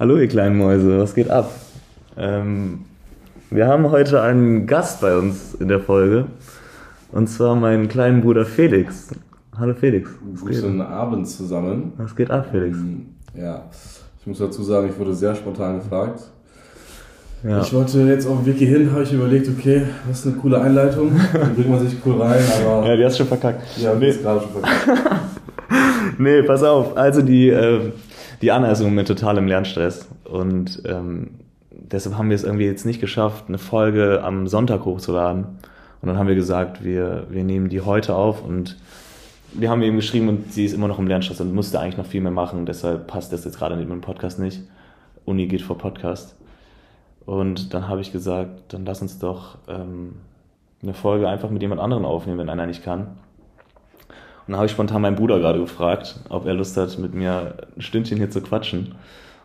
Hallo ihr kleinen Mäuse, was geht ab? Ähm, wir haben heute einen Gast bei uns in der Folge. Und zwar meinen kleinen Bruder Felix. Hallo Felix. Guten Abend zusammen. Was geht ab, Felix? Ähm, Ja, ich muss dazu sagen, ich wurde sehr spontan gefragt. Ja. Ich wollte jetzt auf den Wiki hin, habe ich überlegt, okay, was ist eine coole Einleitung. Dann bringt man sich cool rein, aber ja, die hast du schon verkackt. ja, nee, ist gerade schon verkackt. nee, pass auf. Also die, ähm, die Anna ist im Moment total im Lernstress. Und ähm, deshalb haben wir es irgendwie jetzt nicht geschafft, eine Folge am Sonntag hochzuladen. Und dann haben wir gesagt, wir, wir nehmen die heute auf und wir haben eben geschrieben und sie ist immer noch im Lernstress und musste eigentlich noch viel mehr machen. Deshalb passt das jetzt gerade mit dem Podcast nicht. Uni geht vor Podcast. Und dann habe ich gesagt, dann lass uns doch ähm, eine Folge einfach mit jemand anderem aufnehmen, wenn einer nicht kann. Dann habe ich spontan meinen Bruder gerade gefragt, ob er Lust hat, mit mir ein Stündchen hier zu quatschen.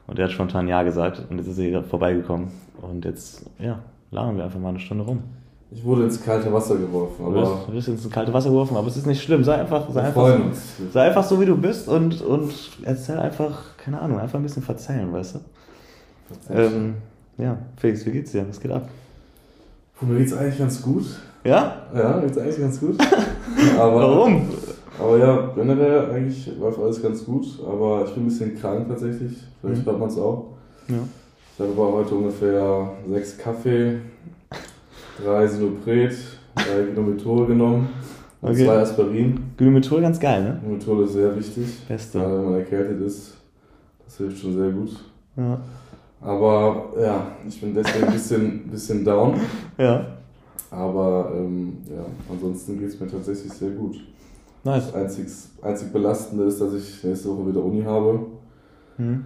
Und er hat spontan Ja gesagt und jetzt ist er hier vorbeigekommen. Und jetzt, ja, labern wir einfach mal eine Stunde rum. Ich wurde ins kalte Wasser geworfen, Du bist, aber du bist ins kalte Wasser geworfen, aber es ist nicht schlimm. Sei einfach, sei einfach, uns. sei einfach so, wie du bist und, und erzähl einfach, keine Ahnung, einfach ein bisschen verzeihen, weißt du? Ähm, ja, Felix, wie geht's dir? Was geht ab? Puh, mir geht's eigentlich ganz gut. Ja? Ja, mir geht's eigentlich ganz gut. Aber, Warum? Aber ja, generell eigentlich läuft alles ganz gut, aber ich bin ein bisschen krank tatsächlich. Vielleicht Mhm. hört man es auch. Ja. Ich habe aber heute ungefähr sechs Kaffee, drei Sinopret, drei Glumetol genommen und Okay. zwei Aspirin. Glumetol ganz geil, ne? Glumetol ist sehr wichtig, Beste. gerade wenn man erkältet ist. Das hilft schon sehr gut. Ja. Aber ja, ich bin deswegen ein bisschen, bisschen down. Ja. Aber ähm, ja, ansonsten geht es mir tatsächlich sehr gut. Nice. Das einzig, einzig Belastende ist, dass ich nächste Woche wieder Uni habe. Hm.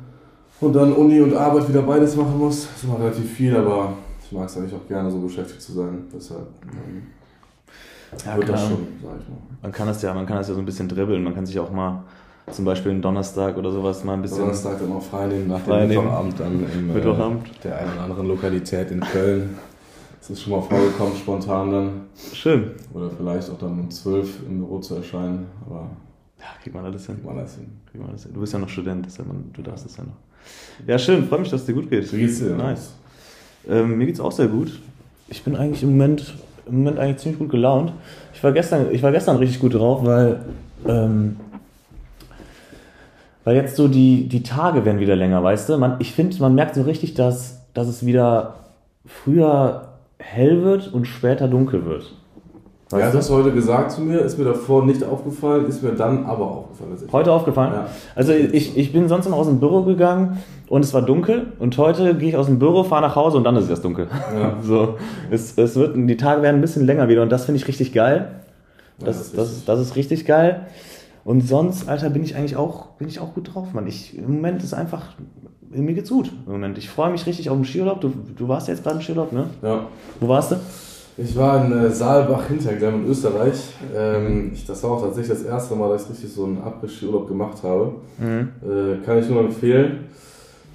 Und dann Uni und Arbeit wieder beides machen muss. Das ist immer relativ viel, aber ich mag es eigentlich auch gerne, so beschäftigt zu sein. Deshalb ähm, Ja, wird das schon, sag ich mal. Man kann das ja, man kann das ja so ein bisschen dribbeln. Man kann sich auch mal zum Beispiel einen Donnerstag oder sowas mal ein bisschen. Donnerstag dann auch frei nehmen nach Frei dem. Mittwochabend dann im, Mittwochabend. Äh, der einen oder anderen Lokalität in Köln. Es ist schon mal vorgekommen, spontan dann. Schön. Oder vielleicht auch dann um 12 im Büro zu erscheinen. Aber Ja, kriegt man alles hin. kriegt man das hin. Kriegt man alles hin. Du bist ja noch Student, deshalb man, du darfst es ja noch. Ja, schön. Freut mich, dass es dir gut geht. Wie geht's dir? Nice. Ähm, mir geht's auch sehr gut. Ich bin eigentlich im Moment, im Moment eigentlich ziemlich gut gelaunt. Ich war gestern, ich war gestern richtig gut drauf, weil, ähm, weil jetzt so die, die Tage werden wieder länger, weißt du? Man, ich finde, man merkt so richtig, dass, dass es wieder früher hell wird und später dunkel wird. Ja, Weißt du hast heute gesagt zu mir, ist mir davor nicht aufgefallen, ist mir dann aber aufgefallen. Heute aufgefallen? Ja. Also ich, ich bin sonst immer aus dem Büro gegangen und es war dunkel und heute gehe ich aus dem Büro, fahre nach Hause und dann ist es erst dunkel. Ja. So, es, es wird, die Tage werden ein bisschen länger wieder und das finde ich richtig geil. Ja, Das, das ist das, richtig. das ist richtig geil. Und sonst, Alter, bin ich eigentlich auch, bin ich auch gut drauf, Mann. Ich, Im Moment ist einfach, mir geht's gut. Im Moment. Ich freue mich richtig auf den Skiurlaub. Du, du warst ja jetzt gerade im Skiurlaub, ne? Ja. Wo warst du? Ich war in äh, Saalbach Hinterglemm in Österreich. Ähm, ich, das war auch tatsächlich das erste Mal, dass ich richtig so einen Abriss-Skiurlaub gemacht habe. Mhm. Äh, kann ich nur empfehlen.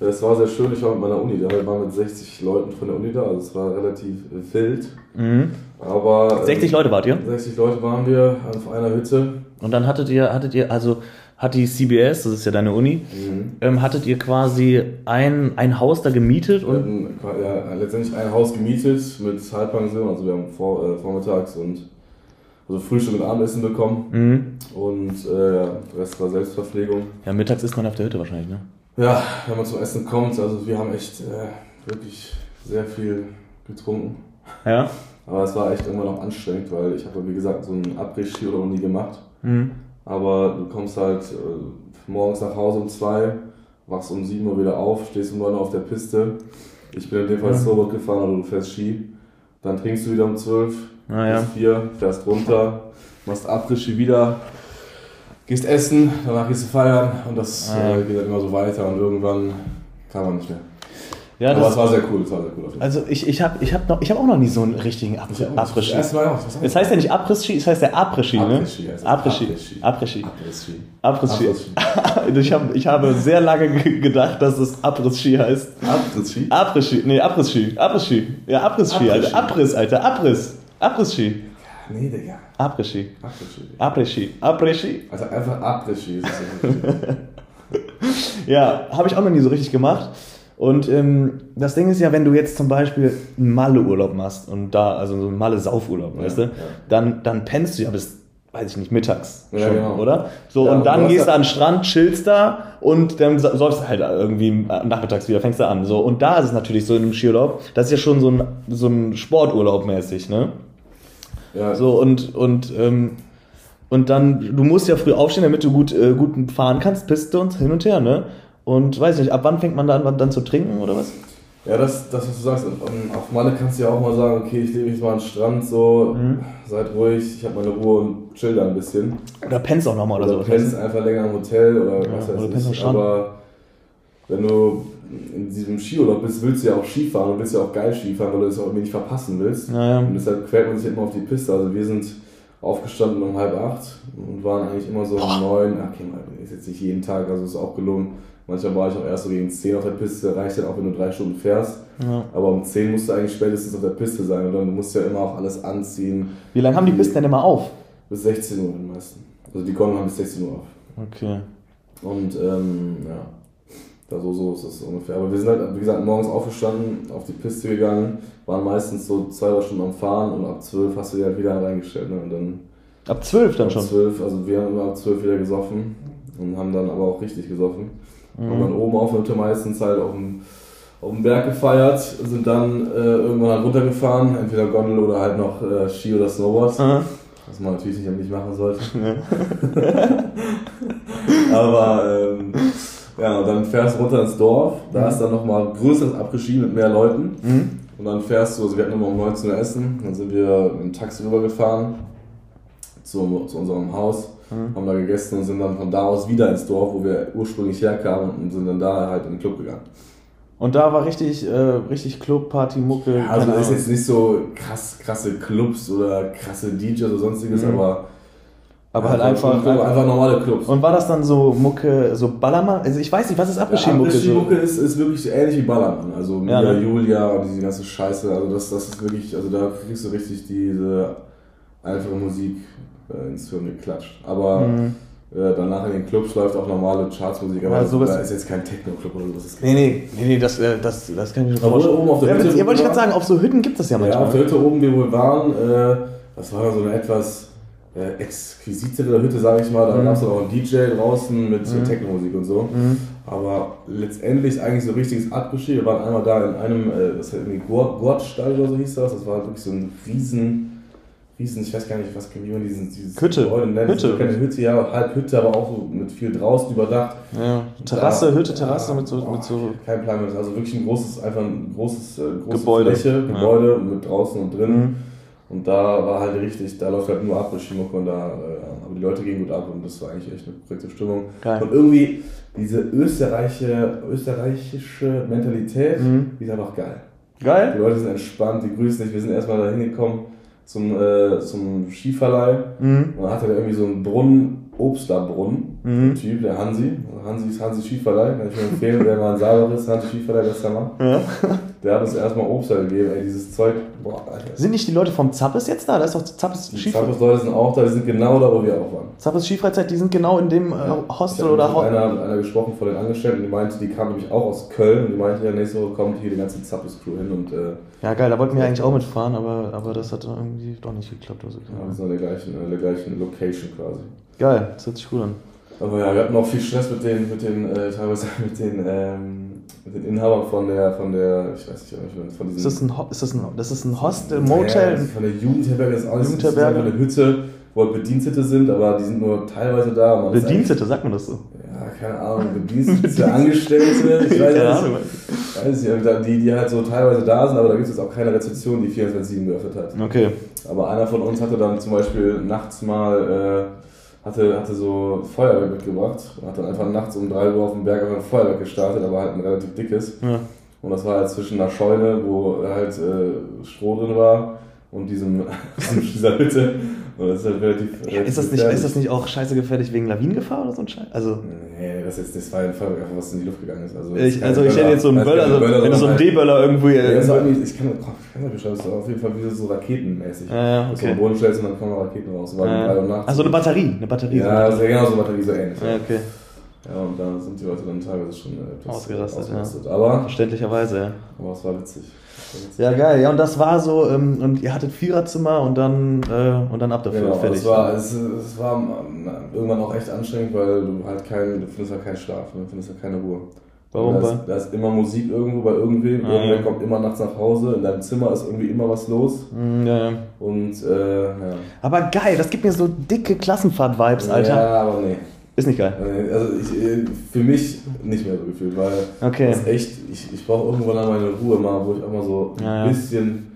Äh, Es war sehr schön, ich war mit meiner Uni da. Wir waren mit 60 Leuten von der Uni da, also es war relativ äh, wild. Mhm. Aber äh, 60 Leute wart ihr? 60 Leute waren wir auf einer Hütte. Und dann hattet ihr, hattet ihr, also hat die CBS, das ist ja deine Uni, Mhm. ähm, hattet ihr quasi ein, ein Haus da gemietet Wir und hatten ja, letztendlich ein Haus gemietet mit Halbpension, also wir haben vor, äh, vormittags und also Frühstück und Abendessen bekommen mhm. und äh, ja, der Rest war Selbstverpflegung. ja, mittags ist man auf der Hütte wahrscheinlich, ne? Ja, wenn man zum Essen kommt, also wir haben echt äh, wirklich sehr viel getrunken. Ja. Aber es war echt immer noch anstrengend, weil ich habe, wie gesagt, so einen Abriss-Ski oder nie gemacht. Mhm. Aber du kommst halt äh, morgens nach Hause um zwei, wachst um 7 Uhr wieder auf, stehst um 9 Uhr auf der Piste. Ich bin in dem Fall Ja. Snowboard gefahren oder du fährst Ski. Dann trinkst du wieder um 12, Ah, ja. bis 4, fährst runter, machst Abriss-Ski wieder, gehst essen, danach gehst du feiern und das Ah, ja. äh, geht dann immer so weiter und irgendwann kann man nicht mehr. Ja, Aber es das, war sehr cool, es war sehr cool also ich, ich habe ich hab noch, ich hab auch noch nie so einen richtigen Ab Abriss-Ski. Das Es heißt ja nicht Abriss-Ski, es heißt ja Après-Ski, ne? Abriss-Ski. Abriss-Ski. Abriss-Ski. Ich, hab, ich habe sehr lange ge- gedacht, dass es Abriss-Ski heißt. Abriss-Ski? Abriss-Ski, nee, Abriss-Ski. Abriss-Ski. Ja, Abriss-Ski, Alter. Abriss-Ski. Abriss, Alter. Abriss. Abriss-Ski. Nee, Digga. Abriss-Ski. Abriss-Ski. Après-Ski. Also einfach Abriss-Ski das ja. Ja, habe ich auch noch nie so richtig gemacht. Und ähm, das Ding ist ja, wenn du jetzt zum Beispiel einen Malle-Urlaub machst und da, also so einen Malle-Saufurlaub, weißt du, dann, dann pennst du ja bis, weiß ich nicht, mittags Ja, schon, genau. oder? So, Ja, und dann gehst du ja- an den Strand, chillst da und dann säufst du halt irgendwie nachmittags wieder, fängst du an. So, und da ist es natürlich so in einem Skiurlaub, das ist ja schon so ein, so ein Sporturlaub mäßig, ne? Ja, So, und, und, ähm, und dann, du musst ja früh aufstehen, damit du gut, äh, gut fahren kannst, Piste und hin und her, ne? Und weiß nicht, ab wann fängt man da an, dann zu trinken oder was? Ja, das, das, was du sagst, auf Malle kannst du ja auch mal sagen, okay, ich lege mich mal an den Strand, so, Mhm. seid ruhig, ich habe meine Ruhe und chill da ein bisschen. Oder pennst auch nochmal oder, Oder so. du pennst einfach länger im Hotel oder was Ja, weiß oder ich. am Strand. Aber wenn du in diesem Skiurlaub bist, willst du ja auch Skifahren und willst ja auch geil Skifahren, weil du das auch irgendwie nicht verpassen willst. Naja. Und deshalb quält man sich immer auf die Piste. Also wir sind aufgestanden um halb acht und waren eigentlich immer so um neun. Ach, okay, mal, ist jetzt nicht jeden Tag, also ist auch gelungen. Manchmal war ich auch erst so gegen 10 auf der Piste, reicht dann auch, wenn du drei Stunden fährst. Ja. Aber um 10 musst du eigentlich spätestens auf der Piste sein. Und dann musst du ja immer auch alles anziehen. Wie lange haben die Pisten denn immer auf? Bis 16 Uhr die meisten. Also die Gondeln haben bis 16 Uhr auf. Okay. Und ähm, ja, da so, so ist es ungefähr. Aber wir sind halt, wie gesagt, morgens aufgestanden, auf die Piste gegangen, waren meistens so zwei, drei Stunden am Fahren und ab 12 hast du die halt wieder reingestellt. Ne? Und dann Ab zwölf dann ab schon. 12, also wir haben immer ab 12 wieder gesoffen und haben dann aber auch richtig gesoffen. Mhm. Haben dann oben auf der Hütte meistens halt auf dem, auf dem Berg gefeiert, sind dann äh, irgendwann halt runtergefahren, entweder Gondel oder halt noch äh, Ski oder Snowboard. Aha. Was man natürlich nicht, nicht machen sollte. Aber ähm, ja, und dann fährst du runter ins Dorf. Da ist dann nochmal größeres Abgeschieden mit mehr Leuten. Mhm. Und dann fährst du, also wir hatten immer um 19 Uhr Essen. Dann sind wir mit dem Taxi rübergefahren zu, zu unserem Haus. Mhm. Haben da gegessen und sind dann von da aus wieder ins Dorf, wo wir ursprünglich herkamen und sind dann da halt in den Club gegangen. Und da war richtig, äh, richtig Club, Party, Mucke. Ja, also keine ist jetzt nicht so krass, krasse Clubs oder krasse DJs oder sonstiges, Mhm. aber, Aber ja, halt einfach, einfach. einfach, einfach normale Clubs. Und war das dann so Mucke, so Ballermann? Also ich weiß nicht, was ist Abgeschieden-Mucke? so? Abgeschieden-Mucke ist, ist wirklich ähnlich wie Ballermann. Also Mia Ja, ne? Julia und diese ganze Scheiße. Also das, das ist wirklich, also da kriegst du richtig diese einfache Musik äh, ins Hirn geklatscht. Aber Mhm. äh, danach in den Clubs läuft auch normale Chartsmusik. Aber Ja, sowas- da ist jetzt kein Techno-Club oder so. Das ist Nee, nee, nee, nee, das, äh, das, das kann ich mir schon vorstellen. oben auf der ja, Hütte, ja, wollte ich wo gerade sagen, auf so Hütten gibt es ja Ja, manchmal. auf der Hütte oben, wie wir waren, äh, das war so eine etwas äh, exquisitere Hütte, sage ich mal. Da Mhm. gab es auch einen DJ draußen mit Mhm. Techno-Musik und so. Mhm. Aber letztendlich eigentlich so richtiges Abgeschied. Wir waren einmal da in einem, äh, das hat irgendwie Gurtstall oder so hieß das. Das war wirklich so ein riesen, riesen, ich weiß gar nicht, was wie man diesen, dieses Hütte. Gebäude nennt. Hütte. So Keine Hütte, ja, halb Hütte, aber auch so mit viel draußen überdacht. Ja, Terrasse, Da- Hütte, Terrasse ja, mit so, boah, mit so. Kein Plan mehr. Also wirklich ein großes, einfach ein großes, äh, große Gebäude. Fläche, Ja. Gebäude mit draußen und drin. Mhm. Und da war halt richtig, da läuft halt nur Abgeschimuck und da, äh, aber die Leute gehen gut ab und das war eigentlich echt eine korrekte Stimmung. Geil. Und irgendwie diese österreichische, österreichische Mentalität, Mhm. die ist einfach geil. Die Geil? Leute sind entspannt, die grüßen dich. Wir sind erstmal da hingekommen zum, äh, zum Skiverleih. Mhm. Und dann hatte der irgendwie so einen Brunnen, Obstlerbrunnen, Mhm. Typ, der Hansi. Hansi ist Hansi Skiverleih, kann ich mir empfehlen, wer mal in Saarbrücken ist, Hansi Skiverleih, bester Mann. Ja. Der hat uns erstmal Obst gegeben, ey, dieses Zeug, boah, Alter. Sind nicht die Leute vom Zappes jetzt da? Da ist doch Zappes Die Skifreizeit. Zappos-Leute sind auch da, die sind genau da, wo wir auch waren. Zappes Skifreizeit, die sind genau in dem äh, Hostel oder Ho einer, mit einer gesprochen von den Angestellten, die meinte, die kam nämlich auch aus Köln und die meinte, ja, nächste Woche kommt hier die ganze Zappes-Crew hin und äh, Ja, geil, da wollten wir eigentlich auch mitfahren, aber, aber das hat irgendwie doch nicht geklappt. Also, ja, wir sind an der gleichen, an der gleichen Location quasi. Geil, das hört sich gut an. Aber ja, wir hatten auch viel Stress mit den, mit den, äh, teilweise mit den, ähm, mit den Inhabern von der, von der, ich weiß nicht, von diesen. Ist das ein, Ho- ist das ein, das ist ein Hostel, Ja, Motel? von der Jugendherberge ist alles Jugendherberge. Eine Hütte, wo halt Bedienstete sind, aber die sind nur teilweise da. Man Bedienstete, sagt man das so? Ja, keine Ahnung, Bedienstete, Angestellte, ich weiß Keine nicht. Weiß nicht, aber die, die halt so teilweise da sind, aber da gibt es jetzt auch keine Rezeption, die 24-7 geöffnet hat. Okay. Aber einer von uns hatte dann zum Beispiel nachts mal, äh, hatte, hatte so Feuerwerk mitgebracht und hat dann einfach nachts um 3 Uhr auf dem Berg einfach ein Feuerwerk gestartet, aber halt ein relativ dickes. Ja. Und das war halt zwischen einer Scheune, wo halt äh, Stroh drin war und diesem, diesem dieser Hütte. Das ist halt relativ. Ja, relativ ist, das nicht, gefährlich. ist das nicht auch scheiße gefährlich wegen Lawinengefahr oder so ein Scheiß? Also, Nee, das, ist, das war ein einfach was in die Luft gegangen ist. Also, ich, also ich hätte jetzt so einen Böller, also, wenn du so einen D-Böller irgendwo. Ja, Äh, ich kann, oh, ich kann das beschreiben, das ist auf jeden Fall wie so raketenmäßig. Ja, ja, okay. am Boden stellst und dann kommen Raketen raus. Uhr nachts. also eine Batterie, eine Batterie. Ja, so. also genau so Batterie, so ähnlich. ja, okay. Ja, und da sind die Leute dann teilweise schon äh, etwas Ausgerastet, ausgerastet. Aber, Verständlicherweise, ja. aber es war witzig. Ja, geil. Ja, und das war so, ähm, und ihr hattet Viererzimmer und dann, äh, und dann ab dafür, Genau, fertig. es war, es, es war ähm, irgendwann auch echt anstrengend, weil du halt keinen, du findest halt keinen Schlaf, ne? du findest halt keine Ruhe. Warum? Da ist, da ist immer Musik irgendwo bei irgendwem, Ah, irgendwer ja. kommt immer nachts nach Hause, in deinem Zimmer ist irgendwie immer was los Mm, ja, ja. und äh, ja. Aber geil, das gibt mir so dicke Klassenfahrt-Vibes, Alter. Ja, aber nee. Ist nicht geil. Also ich, äh, für mich nicht mehr so gefühlt, weil Okay. das ist echt, ich, ich brauche irgendwann mal meine Ruhe mal, wo ich auch mal so Ja, ja. ein bisschen,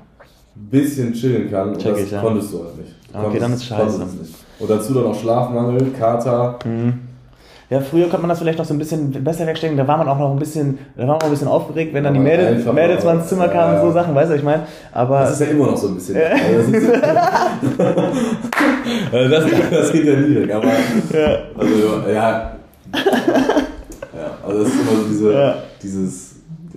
bisschen chillen kann. Und Check das ich, ja. konntest du halt nicht. Okay, Konntest- dann ist scheiße. Und dazu dann noch Schlafmangel, Kater. Mhm. Ja, früher konnte man das vielleicht noch so ein bisschen besser wegstecken. Da war man auch noch ein bisschen, da war man auch ein bisschen aufgeregt, wenn dann die Mädels, Mädels mal ins Zimmer kamen ja, und so. Sachen, weißt du, was ich meine? Aber Das ist ja immer noch so ein bisschen. Also das, Also das, das geht ja nie weg, aber ja. also ja. Ja, also das ist immer so diese, dieses,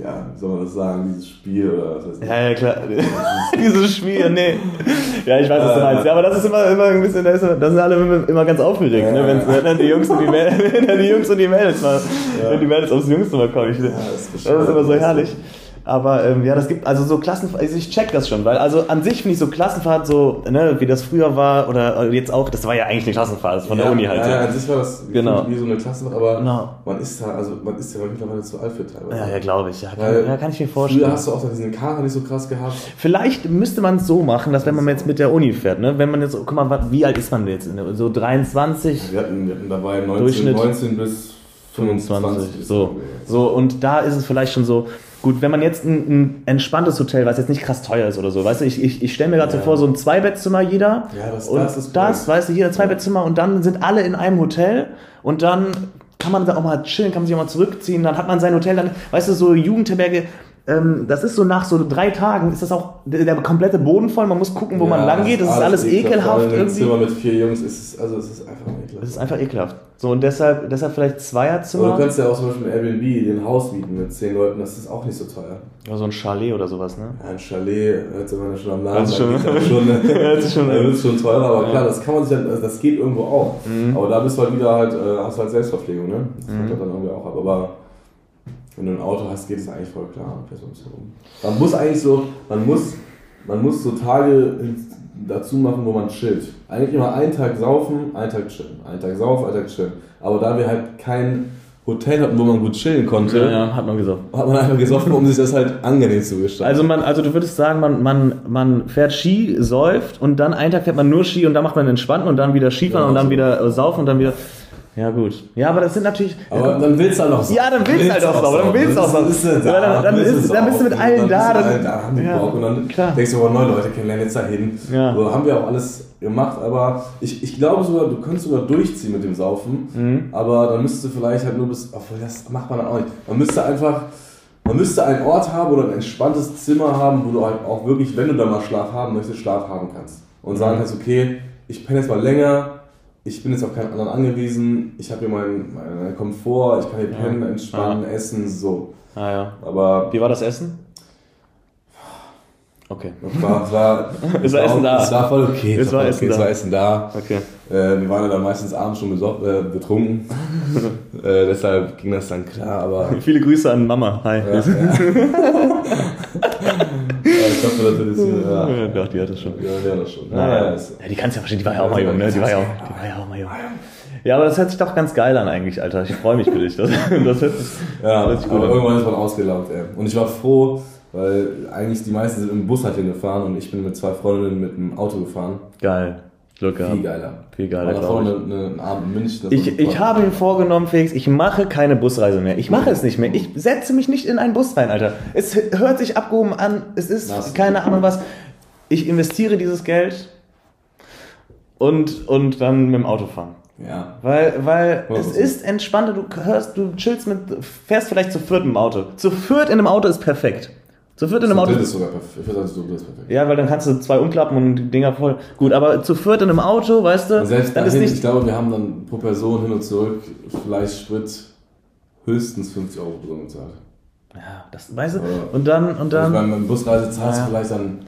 ja, soll man das sagen, dieses Spiel oder was weiß ich. Ja, ja, klar. Dieses Spiel, nee. Ja, ich weiß, was du meinst. Ja, aber das ist immer, immer ein bisschen, da, sind alle immer, ganz aufgeregt, Ja, ne? Wenn, ja. wenn dann die Jungs und die Mädels, wenn dann die Jungs und die Mädels mal, wenn die Mädels aufs Jungszimmer kommen. Ich, das das, ist ist immer so herrlich. Aber ähm, ja, das gibt, also so Klassenfahrt, also ich check das schon, weil also an sich finde ich so Klassenfahrt so, ne, wie das früher war oder jetzt auch, das war ja eigentlich eine Klassenfahrt, das ist von der ja, Uni halt. Ja, ja, an sich war das Genau. wie so eine Klasse, aber Genau. man ist da, also man ist ja mittlerweile zu alt für teilweise. Ja, ja, glaube ich. Ja, kann, ja, kann ich mir vorstellen. Früher hast du auch diesen Kater nicht so krass gehabt. Vielleicht müsste man es so machen, dass wenn man jetzt mit der Uni fährt, ne, wenn man jetzt, guck mal, wie alt ist man jetzt? So 23, Wir hatten, wir hatten dabei 19, Durchschnitt 19 bis 25. 25, so. So, und da ist es vielleicht schon so, gut, wenn man jetzt ein, ein entspanntes Hotel, was jetzt nicht krass teuer ist oder so, weißt du, ich, ich, ich stelle mir gerade so Ja. vor, so ein Zweibettzimmer jeder. Ja, das- und das ist das, cool. weißt du, jeder Zweibettzimmer und dann sind alle in einem Hotel und dann kann man da auch mal chillen, kann man sich auch mal zurückziehen, dann hat man sein Hotel, dann, weißt du, so Jugendherberge, ähm, das ist so nach so drei Tagen, ist das auch der, der komplette Boden voll, man muss gucken, wo man lang geht, das ist alles ekelhaft Im irgendwie. Zimmer mit vier Jungs ist es, also es ist einfach ekelhaft. Das ist einfach ekelhaft. So, und deshalb, deshalb vielleicht Aber du Zweierzimmer. kannst ja auch zum Beispiel ein Airbnb, den Haus mieten mit zehn Leuten, das ist auch nicht so teuer. Oder so ein Chalet oder sowas, ne? Ja, ein Chalet, hört man ja schon am Namen, Das ist schon- schon, schon- da wird's schon teurer, aber klar, das kann man sich dann, also das geht irgendwo auch. Mhm. Aber da bist du halt wieder halt, äh, hast du halt Selbstverpflegung, ne? Das kommt halt dann irgendwie auch ab. Aber wenn du ein Auto hast, geht es eigentlich voll klar. rum. Man muss eigentlich so, man muss, man muss so Tage dazu machen, wo man chillt. Eigentlich immer einen Tag saufen, einen Tag chillen. Einen Tag saufen, einen Tag chillen. Aber da wir halt kein Hotel hatten, wo man gut chillen konnte, Ja, ja, hat man gesagt. hat man einfach gesoffen, um sich das halt angenehm zu gestalten. Also man, also du würdest sagen, man, man, man fährt Ski, säuft und dann einen Tag fährt man nur Ski und dann macht man entspannt und dann wieder Skifahren Ja, und dann so. wieder saufen und dann wieder. Ja gut. Ja, aber das sind natürlich. Aber dann willst du halt auch Ja, dann willst du halt auch saufen, dann willst du auch saufen. Dann, bist du Ja, dann- dann willst ist- dann bist du mit allen dann da, bist du dann- da, haben die ja. Und dann klar. denkst du, oh, neue Leute kennenlernen, jetzt dahin. Ja. So haben wir auch alles gemacht, aber ich, ich glaube sogar, du könntest sogar durchziehen mit dem Saufen, Mhm. aber dann müsstest du vielleicht halt nur bis, obwohl das macht man dann auch nicht. Man müsste einfach, man müsste einen Ort haben oder ein entspanntes Zimmer haben, wo du halt auch wirklich, wenn du da mal Schlaf haben möchtest, Schlaf haben kannst. Und sagen Mhm. kannst, okay, ich penne jetzt mal länger, ich bin jetzt auf keinen anderen angewiesen, ich habe hier meinen meinen Komfort, ich kann hier pennen, entspannen, essen, so. Ah ja. Aber Wie war das Essen? Okay. es war, es war, Es war Essen da. Es war voll okay. Es war Essen okay, da. Es war Essen da. Okay. Äh, wir waren ja dann meistens abends schon äh, betrunken. äh, deshalb ging das dann klar, aber. Viele Grüße an Mama. Hi. Ja, ja. Ja, ich hoffe natürlich, ja. Ja, doch, die hat das schon. Ja, ja, das schon. Naja. Ja, das- die kannst ja verstehen, die war ja auch mal jung, ne? Die war ja auch, die war ja auch mal jung. Ja, aber das hört sich doch ganz geil an eigentlich, Alter. Ich freue mich für dich. Das, das hört sich, Ja, hört sich gut aber an. irgendwann ist man ausgelaugt, ey. Und ich war froh, weil eigentlich die meisten sind im Bus halt hingefahren und ich bin mit zwei Freundinnen mit dem Auto gefahren. Geil. Glück gehabt. Viel geiler. Viel geiler, War davor glaub eine, eine, Abend in München. Ich, ich habe mir vorgenommen, Felix, ich mache keine Busreise mehr. Ich mache es nicht mehr. Ich setze mich nicht in einen Bus rein, Alter. Es hört sich abgehoben an. Es ist Das- keine Ahnung was. Ich investiere dieses Geld und, und dann mit dem Auto fahren. Ja. Weil, weil es ist entspannter, du hörst, du chillst mit, fährst vielleicht zu viert im Auto. Zu viert in einem Auto ist perfekt. Zu viert in einem Auto. dritt ist sogar perfekt. Ich dritt ist perfekt. Ja, weil dann kannst du zwei umklappen und die Dinger voll. Gut, aber zu viert in einem Auto, weißt du, Und selbst dann ist dahin, ich nicht. glaube, wir haben dann pro Person hin und zurück vielleicht Sprit höchstens 50 Euro pro Person gezahlt. Ja, das, weißt du, Ja. und dann, und Also dann. beim, beim Busreise zahlst du vielleicht dann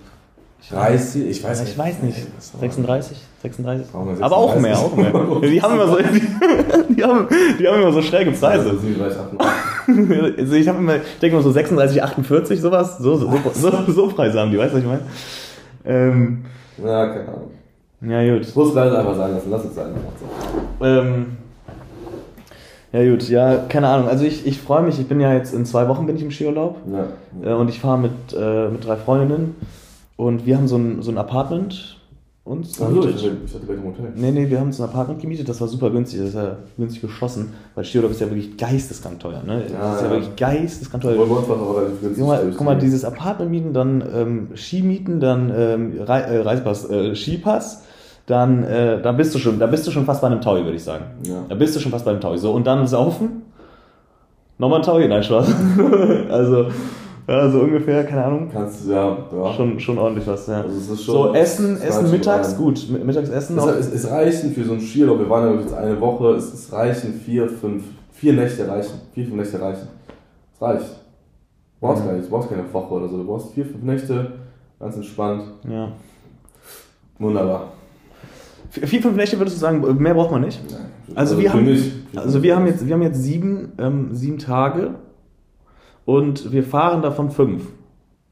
30, ich weiß Ja, nicht. ich weiß nicht. 36? 36? Brauchen wir Aber auch mehr, 36? auch mehr. Die haben immer so, die, die, haben, die haben immer so schräge Also Preise. 37, 38. Also ich habe immer, ich denke immer so 36, 48, sowas. So, so, so, so, so Preise haben die, weißt du, was ich meine? Ähm, Ja, keine Ahnung. ja, gut. Ich muss leider einfach sagen lassen, lass es sein. Ähm, ja, gut, ja, keine Ahnung. Also ich, ich freue mich, ich bin ja jetzt in zwei Wochen bin ich im Skiurlaub. Ja. Äh, und ich fahre mit, äh, mit drei Freundinnen und wir haben so ein, so ein Apartment uns Ach so, ich hatte, ich hatte gleich im Hotel. Nee, nee, wir haben uns ein Apartment gemietet, das war super günstig, das ist ja günstig geschossen, weil Skiurlaub ist ja wirklich geisteskrank teuer, ne? Ja, das ist ja, ja. wirklich geisteskrank teuer. Obwohl bei uns auch relativ günstig. Guck mal, guck mal, dieses Apartment mieten, dann ähm, Ski mieten, dann ähm, Rei äh, Reisepass, äh, Skipass, dann äh, da bist du schon, da bist du schon fast bei einem Taui, würde ich sagen. Ja. Da bist du schon fast bei einem Taui. So und dann saufen, nochmal ein Taui, nein Spaß. also ja, so ungefähr, keine Ahnung. Kannst du, ja, ja. Schon, schon ordentlich was, ja. Also schon- so Essen, es Essen mittags, gut. Mi- Mittagsessen Es, noch. es, es reichen für so einen Skiurlaub, wir waren ja jetzt eine Woche, es, es reichen vier, fünf, vier Nächte reichen. Vier, fünf Nächte reichen. Es reicht. Du brauchst Mhm. gar nicht, du brauchst keine Woche oder so, du brauchst vier, fünf Nächte, ganz entspannt. Ja. Wunderbar. Vier, fünf Nächte würdest du sagen, mehr braucht man nicht? Also, wir für haben, also wir haben jetzt, wir haben jetzt sieben, ähm, sieben Tage und wir fahren davon fünf.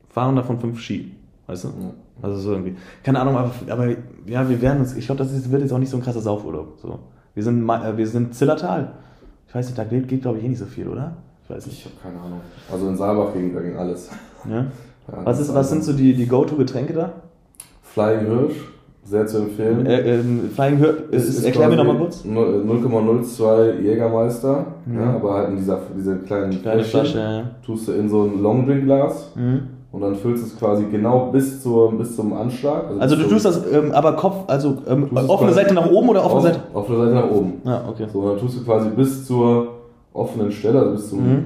Fahren davon fünf Ski. Weißt du? Ja. Also so irgendwie. Keine Ahnung, aber, aber ja, wir werden uns, ich glaube, das ist, wird jetzt auch nicht so ein krasser Saufurlaub. So. Wir sind, äh, wir sind Zillertal. Ich weiß nicht, da geht, geht glaube ich eh nicht so viel, oder? Ich weiß Ich nicht. habe keine Ahnung. Also in Saalbach ging, da ging alles. Ja? Ja, Was, ist, was sind so die, die Go-To-Getränke da? Flying Hirsch, sehr zu empfehlen. Äh, ähm, Flying Es ist, ist erklär mir nochmal kurz. 0,02 Jägermeister, Mhm. ja, aber halt in dieser, diese kleinen Kleine. Flasche, ja. Tust du in so ein Longdrink-Glas Mhm. und dann füllst du es quasi genau bis, zur, bis zum Anschlag. Also du bis tust zum- das, ähm, aber Kopf, also ähm, offene Seite nach oben oder offene auf, Seite? auf der Seite nach oben. Ja, okay. So, und dann tust du quasi bis zur offenen Stelle, also bis zum Mhm.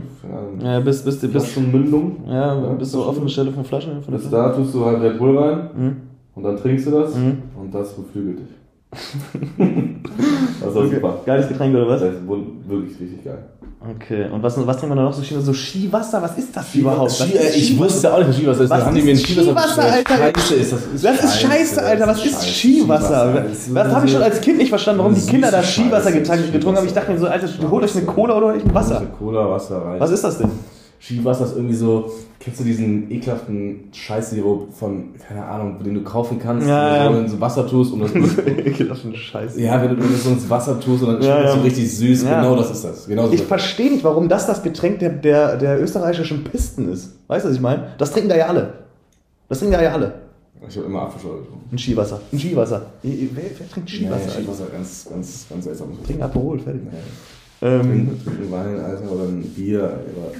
ja, Ja, bis, bis, bis, bis, Flaschenmündung. ja, Ja, bis zur offenen Stelle von Flaschen. Von Bis da tust du halt Red Bull rein Mhm. und dann trinkst du das Mhm. Und das beflügelt dich. das war Okay. super. Geiles Getränk oder was? Das ist wirklich richtig geil. Okay, und was, was trinken wir da noch so? Ski- So Skiwasser? Was ist das überhaupt? Was Ski, ist ich Skiwasser? wusste auch nicht, was Skiwasser ist. Was haben die ist mir ein Skiwasser Skiwasser. Alter? Scheiße ist das. Ist Das ist scheiße, Alter. Was ist scheiße. Skiwasser? Das ist Das habe ich schon als Kind nicht verstanden, warum die Das Kinder da ist Skiwasser getrunken haben. Ich dachte mir so, Alter, holt euch eine Cola oder holt euch ein Wasser. Cola, Wasser rein. Was ist das denn? Skiwasser ist irgendwie so, kennst du diesen ekelhaften Scheißsirup von, keine Ahnung, den du kaufen kannst, Ja, ja. du in so Wasser tust und das Ekelhaften Scheiße. Ja, wenn du, wenn du so ins Wasser tust und dann Ja, schmeckt ja. so richtig süß, Ja. genau das ist das. Genau so. Ich verstehe nicht, warum das das Getränk der, der, der österreichischen Pisten ist. Weißt du, was ich meine? Das trinken da ja alle. Das trinken da ja alle. ich habe immer Apfelschorle. Ein Skiwasser. Ein Skiwasser. Wer, wer trinkt Skiwasser? Alter? Skiwasser, ganz, ganz, ganz seltsam. Trink Alkohol, fertig. Nee. Ähm, trinken Wein, Alter, oder ein Bier.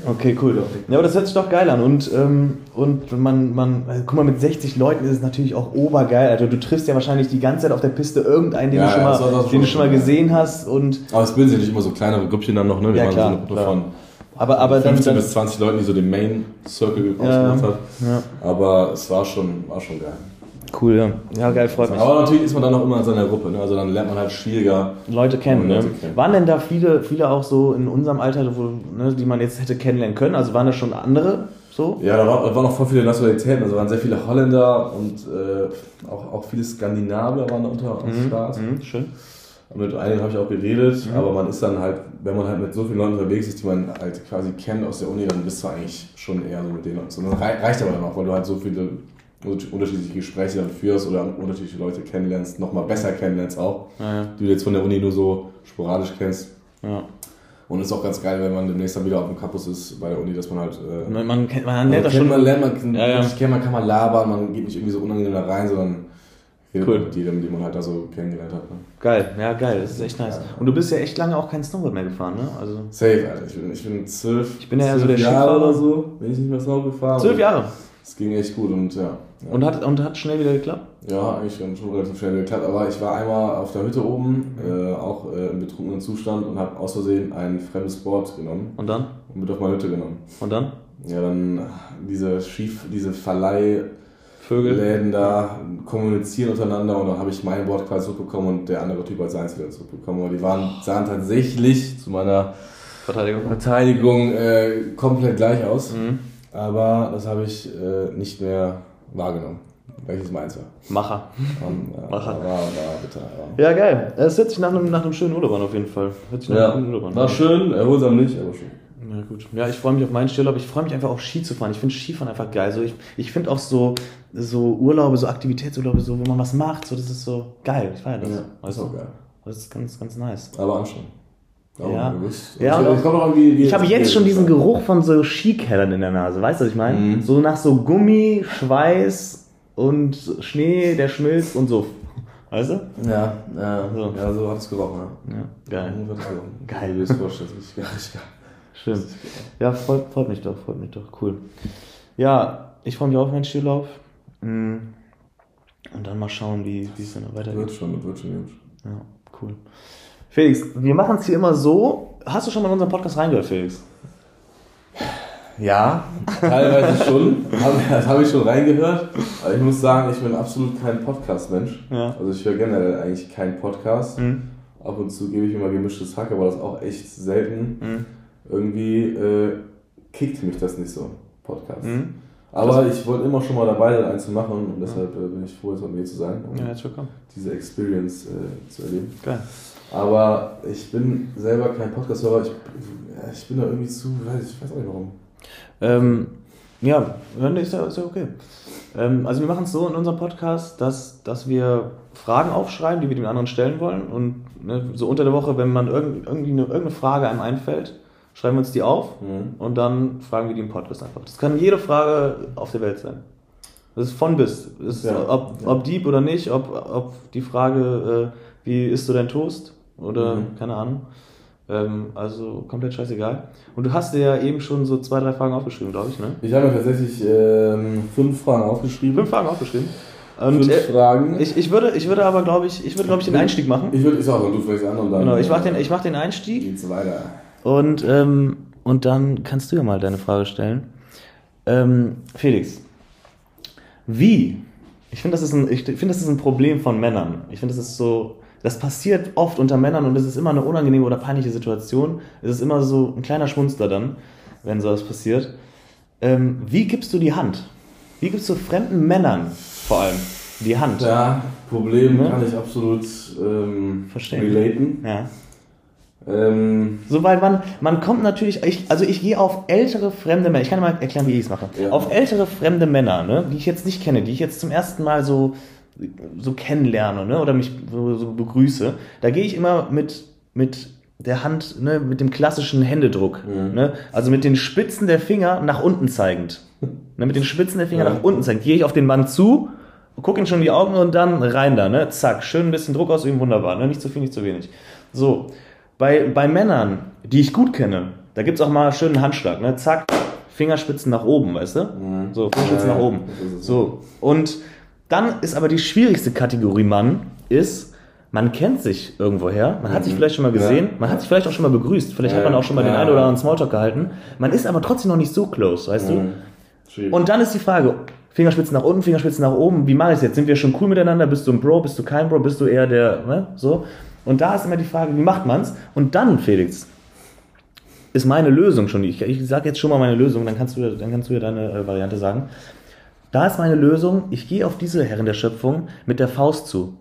Okay, cool. Ja, aber das hört sich doch geil an. Und, ähm, und man, man, also, guck mal, mit 60 Leuten ist es natürlich auch obergeil. Also du triffst ja wahrscheinlich die ganze Zeit auf der Piste irgendeinen, den, Ja, du, schon ja, mal, den du schon- schon mal gesehen hast. Und, Aber es bilden sich nicht immer so kleinere Grüppchen dann noch, ne? Wir Ja, waren klar, so eine Gruppe klar. von aber, aber dann, 15 dann bis 20 Leuten, die so den Main Circle Ja, ausgemacht hat. ja. Aber es war schon, war schon geil. Cool, ja. Ja, geil, freut mich. Aber natürlich ist man dann auch immer in seiner Gruppe, ne? Also dann lernt man halt schwieriger. Leute kennen, ne? Leute kennen. Waren denn da viele, viele auch so in unserem Alter, wo, ne, die man jetzt hätte kennenlernen können? Also waren da schon andere so? Ja, da, war, da waren noch voll viele Nationalitäten. Also waren sehr viele Holländer und äh, auch, auch viele Skandinavier waren da unter am Start. Mhm, schön. Mit einigen habe ich auch geredet, Mhm. aber man ist dann halt, wenn man halt mit so vielen Leuten unterwegs ist, die man halt quasi kennt aus der Uni, dann bist du eigentlich schon eher so mit denen und so. Das rei- reicht aber dann auch, weil du halt so viele unterschiedliche Gespräche dann führst oder unterschiedliche Leute kennenlernst, nochmal besser kennenlernst auch, Ja, ja. die du jetzt von der Uni nur so sporadisch kennst. ja. Und ist auch ganz geil, wenn man demnächst dann wieder auf dem Campus ist bei der Uni, dass man halt. Äh, Man, man, kennt- man man, lernt das kennt, schon. man lernt, man Ja, ja. kennen, man kann mal labern, man geht nicht irgendwie so unangenehm da rein, sondern redet Cool. mit jedem, den man halt da so kennengelernt hat. Ne? Geil, ja, geil, das ist echt nice. Ja. Und du bist ja echt lange auch kein Snowboard mehr gefahren, ne? Also Safe, Alter. Ich bin, ich bin zwölf, Ich bin ja so der Jahre oder so, bin ich nicht mehr Snow gefahren. zwölf Jahre. Es ging echt gut und ja. ja. Und hat, und hat schnell wieder geklappt? Ja, eigentlich schon relativ schnell geklappt. Aber ich war einmal auf der Hütte oben, äh, auch äh, im betrunkenen Zustand und habe aus Versehen ein fremdes Board genommen Und dann? und mit auf meine Hütte genommen. Und dann? Ja, dann diese Schief, diese Verleihläden Vögel. da kommunizieren untereinander und dann habe ich mein Board quasi zurückbekommen und der andere Typ hat seins wieder zurückbekommen. Aber die waren, sahen tatsächlich zu meiner Verteidigung. Verteidigung äh, komplett gleich aus. Mhm. Aber das habe ich äh, nicht mehr wahrgenommen. Welches meinst du? Macher. Um, ja, Macher. War, war, bitte, ja. Ja, geil. Es hört sich nach einem, nach einem schönen Urlaub an, auf jeden Fall. Hört sich nach Ja, einem schönen Urlaub an. war schön, erholsam nicht, aber schön. Ja, gut. Ja, ich freue mich auf meinen Skilurlaub. Ich freue mich einfach auf Ski zu fahren. Ich finde Skifahren einfach geil. So, ich ich finde auch so, so Urlaube, so Aktivitätsurlaube, so, wo man was macht, so, das ist so geil. Ich feiere das. Ja, weißt ist auch geil. Das ist ganz, ganz nice. Aber anstrengend. Ja. bist- Ja, komm noch wie, wie Ich habe jetzt schon diesen Geruch. Von so Skikellern in der Nase. Weißt du, was ich meine? Mhm. So nach so Gummi, Schweiß und Schnee, der schmilzt und so. Weißt du? Ja, ja, So. ja, so hat es gerochen. Ja. Ja, geil. Geil. Wie du es vorstellst, geil. geil. Schön. Ja, freut, freut mich doch, freut mich doch. Cool. Ja, ich freue mich auf meinen Skiurlaub. Mm. Und dann mal schauen, wie wie es dann weitergeht. Wird schon, wird schon gut. Ja, cool. Felix, wir machen es hier immer so. Hast du schon mal in unseren Podcast reingehört, Felix? Ja, teilweise schon. Das habe ich schon reingehört. Aber ich muss sagen, ich bin absolut kein Podcast-Mensch. Ja. Also ich höre generell eigentlich keinen Podcast. Mhm. Ab und zu gebe ich mir mal gemischtes Hack, aber das ist auch echt selten. Mhm. Irgendwie äh, kickt mich das nicht so, Podcast. Mhm. Aber ich wollte immer schon mal dabei sein, einen zu machen und deshalb äh, bin ich froh, jetzt bei mir zu sein, um Ja, diese Experience äh, zu erleben. Geil. Aber ich bin selber kein Podcast-Hörer. Ich, ich bin da irgendwie zu, weiß ich, weiß auch nicht warum. Ähm, ja, nee, ist ja, ist ja okay. Ähm, also wir machen es so in unserem Podcast, dass, dass wir Fragen aufschreiben, die wir den anderen stellen wollen. Und ne, so unter der Woche, wenn man irgend, irgendwie eine, irgendeine Frage einem einfällt, schreiben wir uns die auf Mhm. und dann fragen wir die im Podcast einfach. Das kann jede Frage auf der Welt sein. Das ist von bis. Ist, Ja, ob, ja. ob deep oder nicht, ob, ob die Frage, äh, wie isst du dein Toast? Oder Mhm. keine Ahnung. Ähm, also komplett scheißegal. Und du hast dir ja eben schon so zwei, drei Fragen aufgeschrieben, glaube ich, ne? Ich habe mir tatsächlich ähm, fünf Fragen aufgeschrieben. Fünf Fragen aufgeschrieben. Und Fünf äh, Fragen. ich, ich würde, ich würde aber, glaube ich, ich würde, glaube ich, den Einstieg machen. Ich würde, ich sag, du fängst an und dann. Genau, ich mache den, ich mach den Einstieg Geht's weiter. und, ähm, und dann kannst du ja mal deine Frage stellen. Ähm, Felix, wie? Ich finde, das, ist ein- ich finde, das ist ein Problem von Männern. Ich finde, das ist so, das passiert oft unter Männern und es ist immer eine unangenehme oder peinliche Situation. Es ist immer so ein kleiner Schmunzler dann, wenn sowas passiert. Ähm, wie gibst du die Hand? Wie gibst du fremden Männern vor allem die Hand? Ja, Problem Ne? kann ich absolut ähm, Verstehen. relaten. Ja. Ähm, So, weil man, man kommt natürlich, ich, also ich gehe auf ältere fremde Männer, ich kann dir mal erklären, wie ich es mache. Ja. Auf ältere fremde Männer, ne, die ich jetzt nicht kenne, die ich jetzt zum ersten Mal so, so kennenlerne, ne, oder mich so, so begrüße, da gehe ich immer mit, mit der Hand, ne, mit dem klassischen Händedruck, Mhm. ne, also mit den Spitzen der Finger nach unten zeigend. Ne, mit den Spitzen der Finger Ja. nach unten zeigend. Gehe ich auf den Mann zu, gucke ihn schon in die Augen und dann rein da, ne, zack, schön ein bisschen Druck ausüben, wunderbar, ne, nicht zu viel, nicht zu wenig. So, bei, bei Männern, die ich gut kenne, da gibt's auch mal schönen Handschlag, ne? Zack, Fingerspitzen nach oben, weißt du? Mhm. So, Fingerspitzen Ja, nach oben. es. So, und dann ist aber die schwierigste Kategorie Mann, ist, man kennt sich irgendwoher, man hat sich Mhm. vielleicht schon mal gesehen, Ja. man hat sich vielleicht auch schon mal begrüßt, vielleicht Ja, hat man auch schon mal den ja. einen oder anderen Smalltalk gehalten, man ist aber trotzdem noch nicht so close, weißt du? Mhm. Schwierig. Und dann ist die Frage, Fingerspitzen nach unten, Fingerspitzen nach oben, wie mache ich es jetzt? Sind wir schon cool miteinander? Bist du ein Bro, bist du kein Bro, bist du eher der, ne? So. Und da ist immer die Frage, wie macht man's? Und dann, Felix, ist meine Lösung schon, ich, ich sage jetzt schon mal meine Lösung, dann kannst du, dann kannst du ja deine äh, Variante sagen. Da ist meine Lösung, ich gehe auf diese Herren der Schöpfung mit der Faust zu.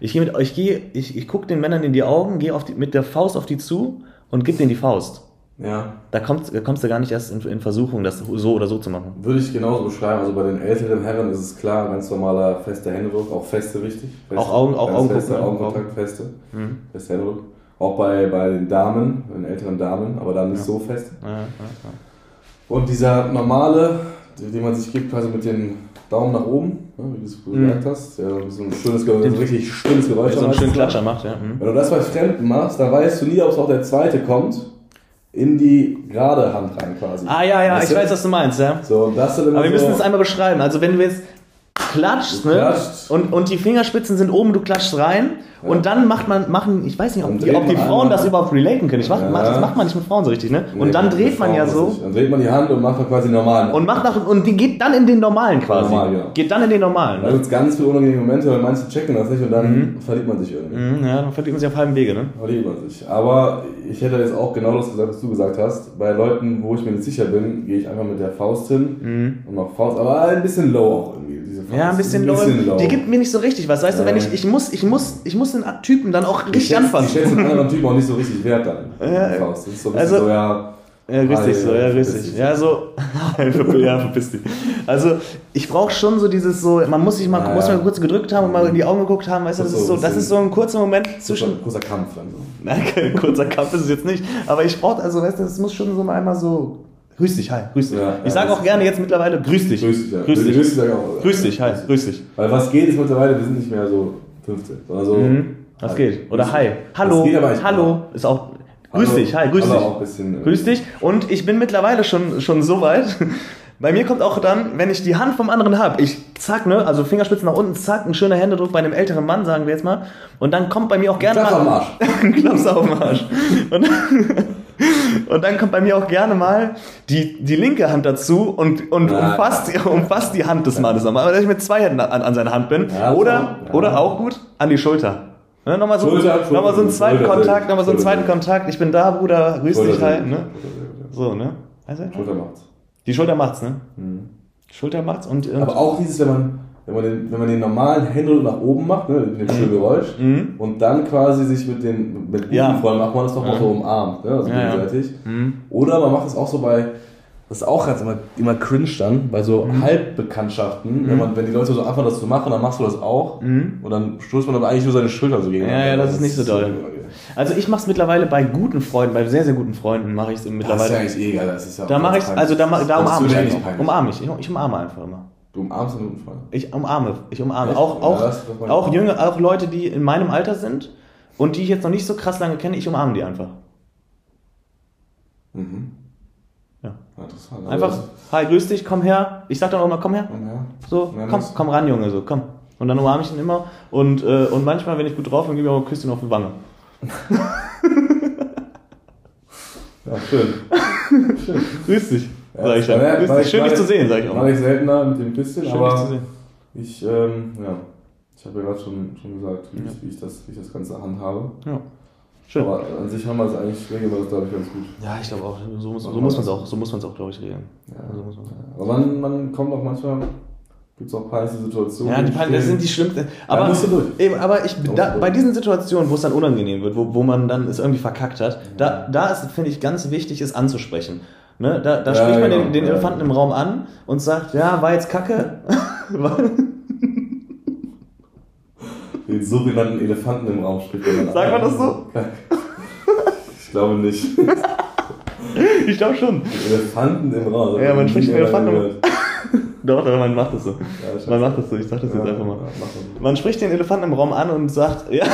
Ich gehe mit, ich gehe, ich, ich gucke den Männern in die Augen, gehe die, mit der Faust auf die zu und gebe denen die Faust. ja, Da, kommt, da kommst du gar nicht erst in, in Versuchung, das so oder so zu machen. würde ich genauso beschreiben. Also bei den älteren Herren ist es klar, ganz normaler fester Händedruck, auch feste wichtig. Feste, Auch Augen- auch Augenkontakt, feste? Augenkontakt, feste. Mhm. Fester Händedruck. Auch bei, bei den Damen, bei den älteren Damen, aber dann nicht so fest. Ja, ja, ja. Und dieser normale, den man sich gibt, quasi mit dem Daumen nach oben, ne, wie du es Mhm. gesagt hast, der so ein schönes, so ein richtig stilles Geräusch so einen schönen macht. Klatscher macht, ja. Mhm. Wenn du das bei Fremden machst, dann weißt du nie, ob es auch der zweite kommt, in die gerade Hand rein quasi. Ah, ja, ja, Weißt ich du? weiß, was du meinst, ja. So, das Aber wir müssen es einmal beschreiben. Also, wenn du jetzt klatschst, Du ne? klatscht. Und, und die Fingerspitzen sind oben, du klatschst rein. Ja. Und dann macht man, machen, ich weiß nicht, ob die, ob die Frauen das überhaupt relaten können. Ich mach, Ja. das macht man nicht mit Frauen so richtig, ne? Nee, Und dann dreht man ja so. ich- Dann dreht man die Hand und macht dann quasi normal. Und macht nach, und die geht dann in den normalen quasi. Normal, genau. Geht dann in den normalen. da Ne? gibt es ganz viele unangenehme Momente, weil manche checken das nicht und dann verliebt man sich irgendwie. Mhm, ja, dann verliert man sich auf halbem Wege, ne? Verliebt man sich. Aber ich hätte jetzt auch genau das gesagt, was du gesagt hast. Bei Leuten, wo ich mir nicht sicher bin, gehe ich einfach mit der Faust hin Mhm. und mach Faust, aber ein bisschen low auch irgendwie. Diese Faust. Ja, Ja, ein bisschen, Ein bisschen low. Die gibt mir nicht so richtig was. Weißt du, wenn ich, ich muss, ich muss, ich muss den Typen dann auch Ich richtig schätze- anfangen. Ich schätze den anderen Typen auch nicht so richtig wert dann. Ja. Das ist so ein also- so, ja. Ja, richtig so, ja, richtig. Ja, so, ja, verpiss dich. Also, ich brauche schon so dieses so, man muss sich mal, Ja, muss mal kurz gedrückt haben und mal in die Augen geguckt haben, weißt du, das Das ist so das ist so ein kurzer Moment Zwischen großer Kampf dann so. nein, kein kurzer Kampf ist es jetzt nicht, aber ich brauche, also, weißt du, das muss schon so mal einmal so, grüß dich, hi, grüß dich. Ja, ich sage auch gerne jetzt mittlerweile, grüß dich. Grüß dich, ja. Grüß dich. Grüß dich, auch. Grüß dich, hi, grüß dich. Weil was geht ist mittlerweile, wir sind nicht mehr so 15, sondern so. Mhm. Was Hi. geht? Oder hi. Hallo, geht hallo, ist auch, grüß Hallo, dich, hi, grüß aber dich. auch ein bisschen, äh, Grüß dich. Und ich bin mittlerweile schon, schon so weit. Bei mir kommt auch dann, wenn ich die Hand vom anderen habe, ich zack, ne, also Fingerspitzen nach unten, zack, ein schöner Händedruck bei einem älteren Mann, sagen wir jetzt mal. Und dann kommt bei mir auch gerne Klaps auf den Arsch. Klaps auf den Arsch. Und, und dann kommt bei mir auch gerne mal die, die linke Hand dazu und, und Ja. umfasst, umfasst die Hand des Mannes nochmal. Dass ich mit zwei Händen an, an seiner Hand bin. Ja, oder, auch, ja. oder auch gut, an die Schulter. Ne, nochmal so, Schulter, noch mal so einen zweiten Schulter, Kontakt, nochmal so einen zweiten Kontakt. Ich bin da, Bruder, grüß dich halt, ne? So, ne? Also, ja. Schulter macht's. die Schulter macht's, ne? Mhm. Schulter macht's und, und Aber auch dieses, wenn man, wenn man, den, wenn man den normalen Händedruck nach oben macht, ne, mit dem schönen Geräusch, Mhm. und dann quasi sich mit den mit guten Ja. Freunden macht man das doch mal Ja. so umarmt, ne, also Ja, ja. gegenseitig. Mhm. Oder man macht es auch so bei, das ist auch ganz immer, immer cringe dann, bei so Mhm. Halbbekanntschaften, wenn, man, wenn die Leute so anfangen, das zu machen, dann machst du das auch. Mhm. Und dann stoßt man aber eigentlich nur seine Schulter so gegen. Ja, ja, das ist nicht so doll. Also ich mach's mittlerweile bei guten Freunden, bei sehr, sehr guten Freunden mache ich es Das ist ja mittlerweile. eigentlich eh egal, das ist ja Da mache peinlich. also da, da Das umarme ich ich. Ich, ich umarme einfach immer. Du umarmst einen Freund. Ich umarme, ich umarme. Echt? Auch, Ja, auch, das- das auch junge, auch Leute, die in meinem Alter sind und die ich jetzt noch nicht so krass lange kenne, ich umarme die einfach. Mhm. Ja. Interessant. Also Einfach, hi, grüß dich, komm her. Ich sag dann auch immer, komm her. das- Ja. So, Ja, komm, komm ran, Junge, so, komm. Und dann umarme ich ihn immer. Und, äh, und manchmal, wenn ich gut drauf bin, gebe ich auch ein Küsschen auf die Wange. Ja, schön. schön. Grüß dich, sag ich ja, war dich. ich- Schön, dich zu sehen, sag ich auch. Mache ich seltener mit dem bisschen, Schön, dich zu aber sehen. ich, ähm, ja, ich habe ja gerade schon, schon gesagt, wie, ich, wie, ich das, wie ich das Ganze handhabe. Ja. Schön. Aber an sich haben wir es eigentlich, regeln wir das, glaube ich, ganz gut. Ja, ich glaube auch. So muss, so muss man es auch, so muss auch glaube ich, regeln. Ja. So muss man's. Aber man, man kommt auch manchmal, gibt es auch peinliche Situationen. Ja, die Pein, das sind die schlimmsten. Aber, musst du durch. Eben, aber ich, da, du bei diesen Situationen, wo es dann unangenehm wird, wo, wo man dann es irgendwie verkackt hat, da, da ist, finde ich, ganz wichtig, es anzusprechen. Ne? Da, da Ja, spricht man genau. den, den Ja. Elefanten im Raum an und sagt, ja, war jetzt kacke. Den sogenannten Elefanten im Raum spricht man dann Sagt man an. das so? Ich glaube nicht. ich glaube schon. Elefanten im Raum. Ja, man ich spricht den Elefanten im- gehört. Doch, doch, man macht das so. scheiße. Man macht das so, ich sag das jetzt Ja, einfach mal. ja. Man spricht den Elefanten im Raum an und sagt, ja,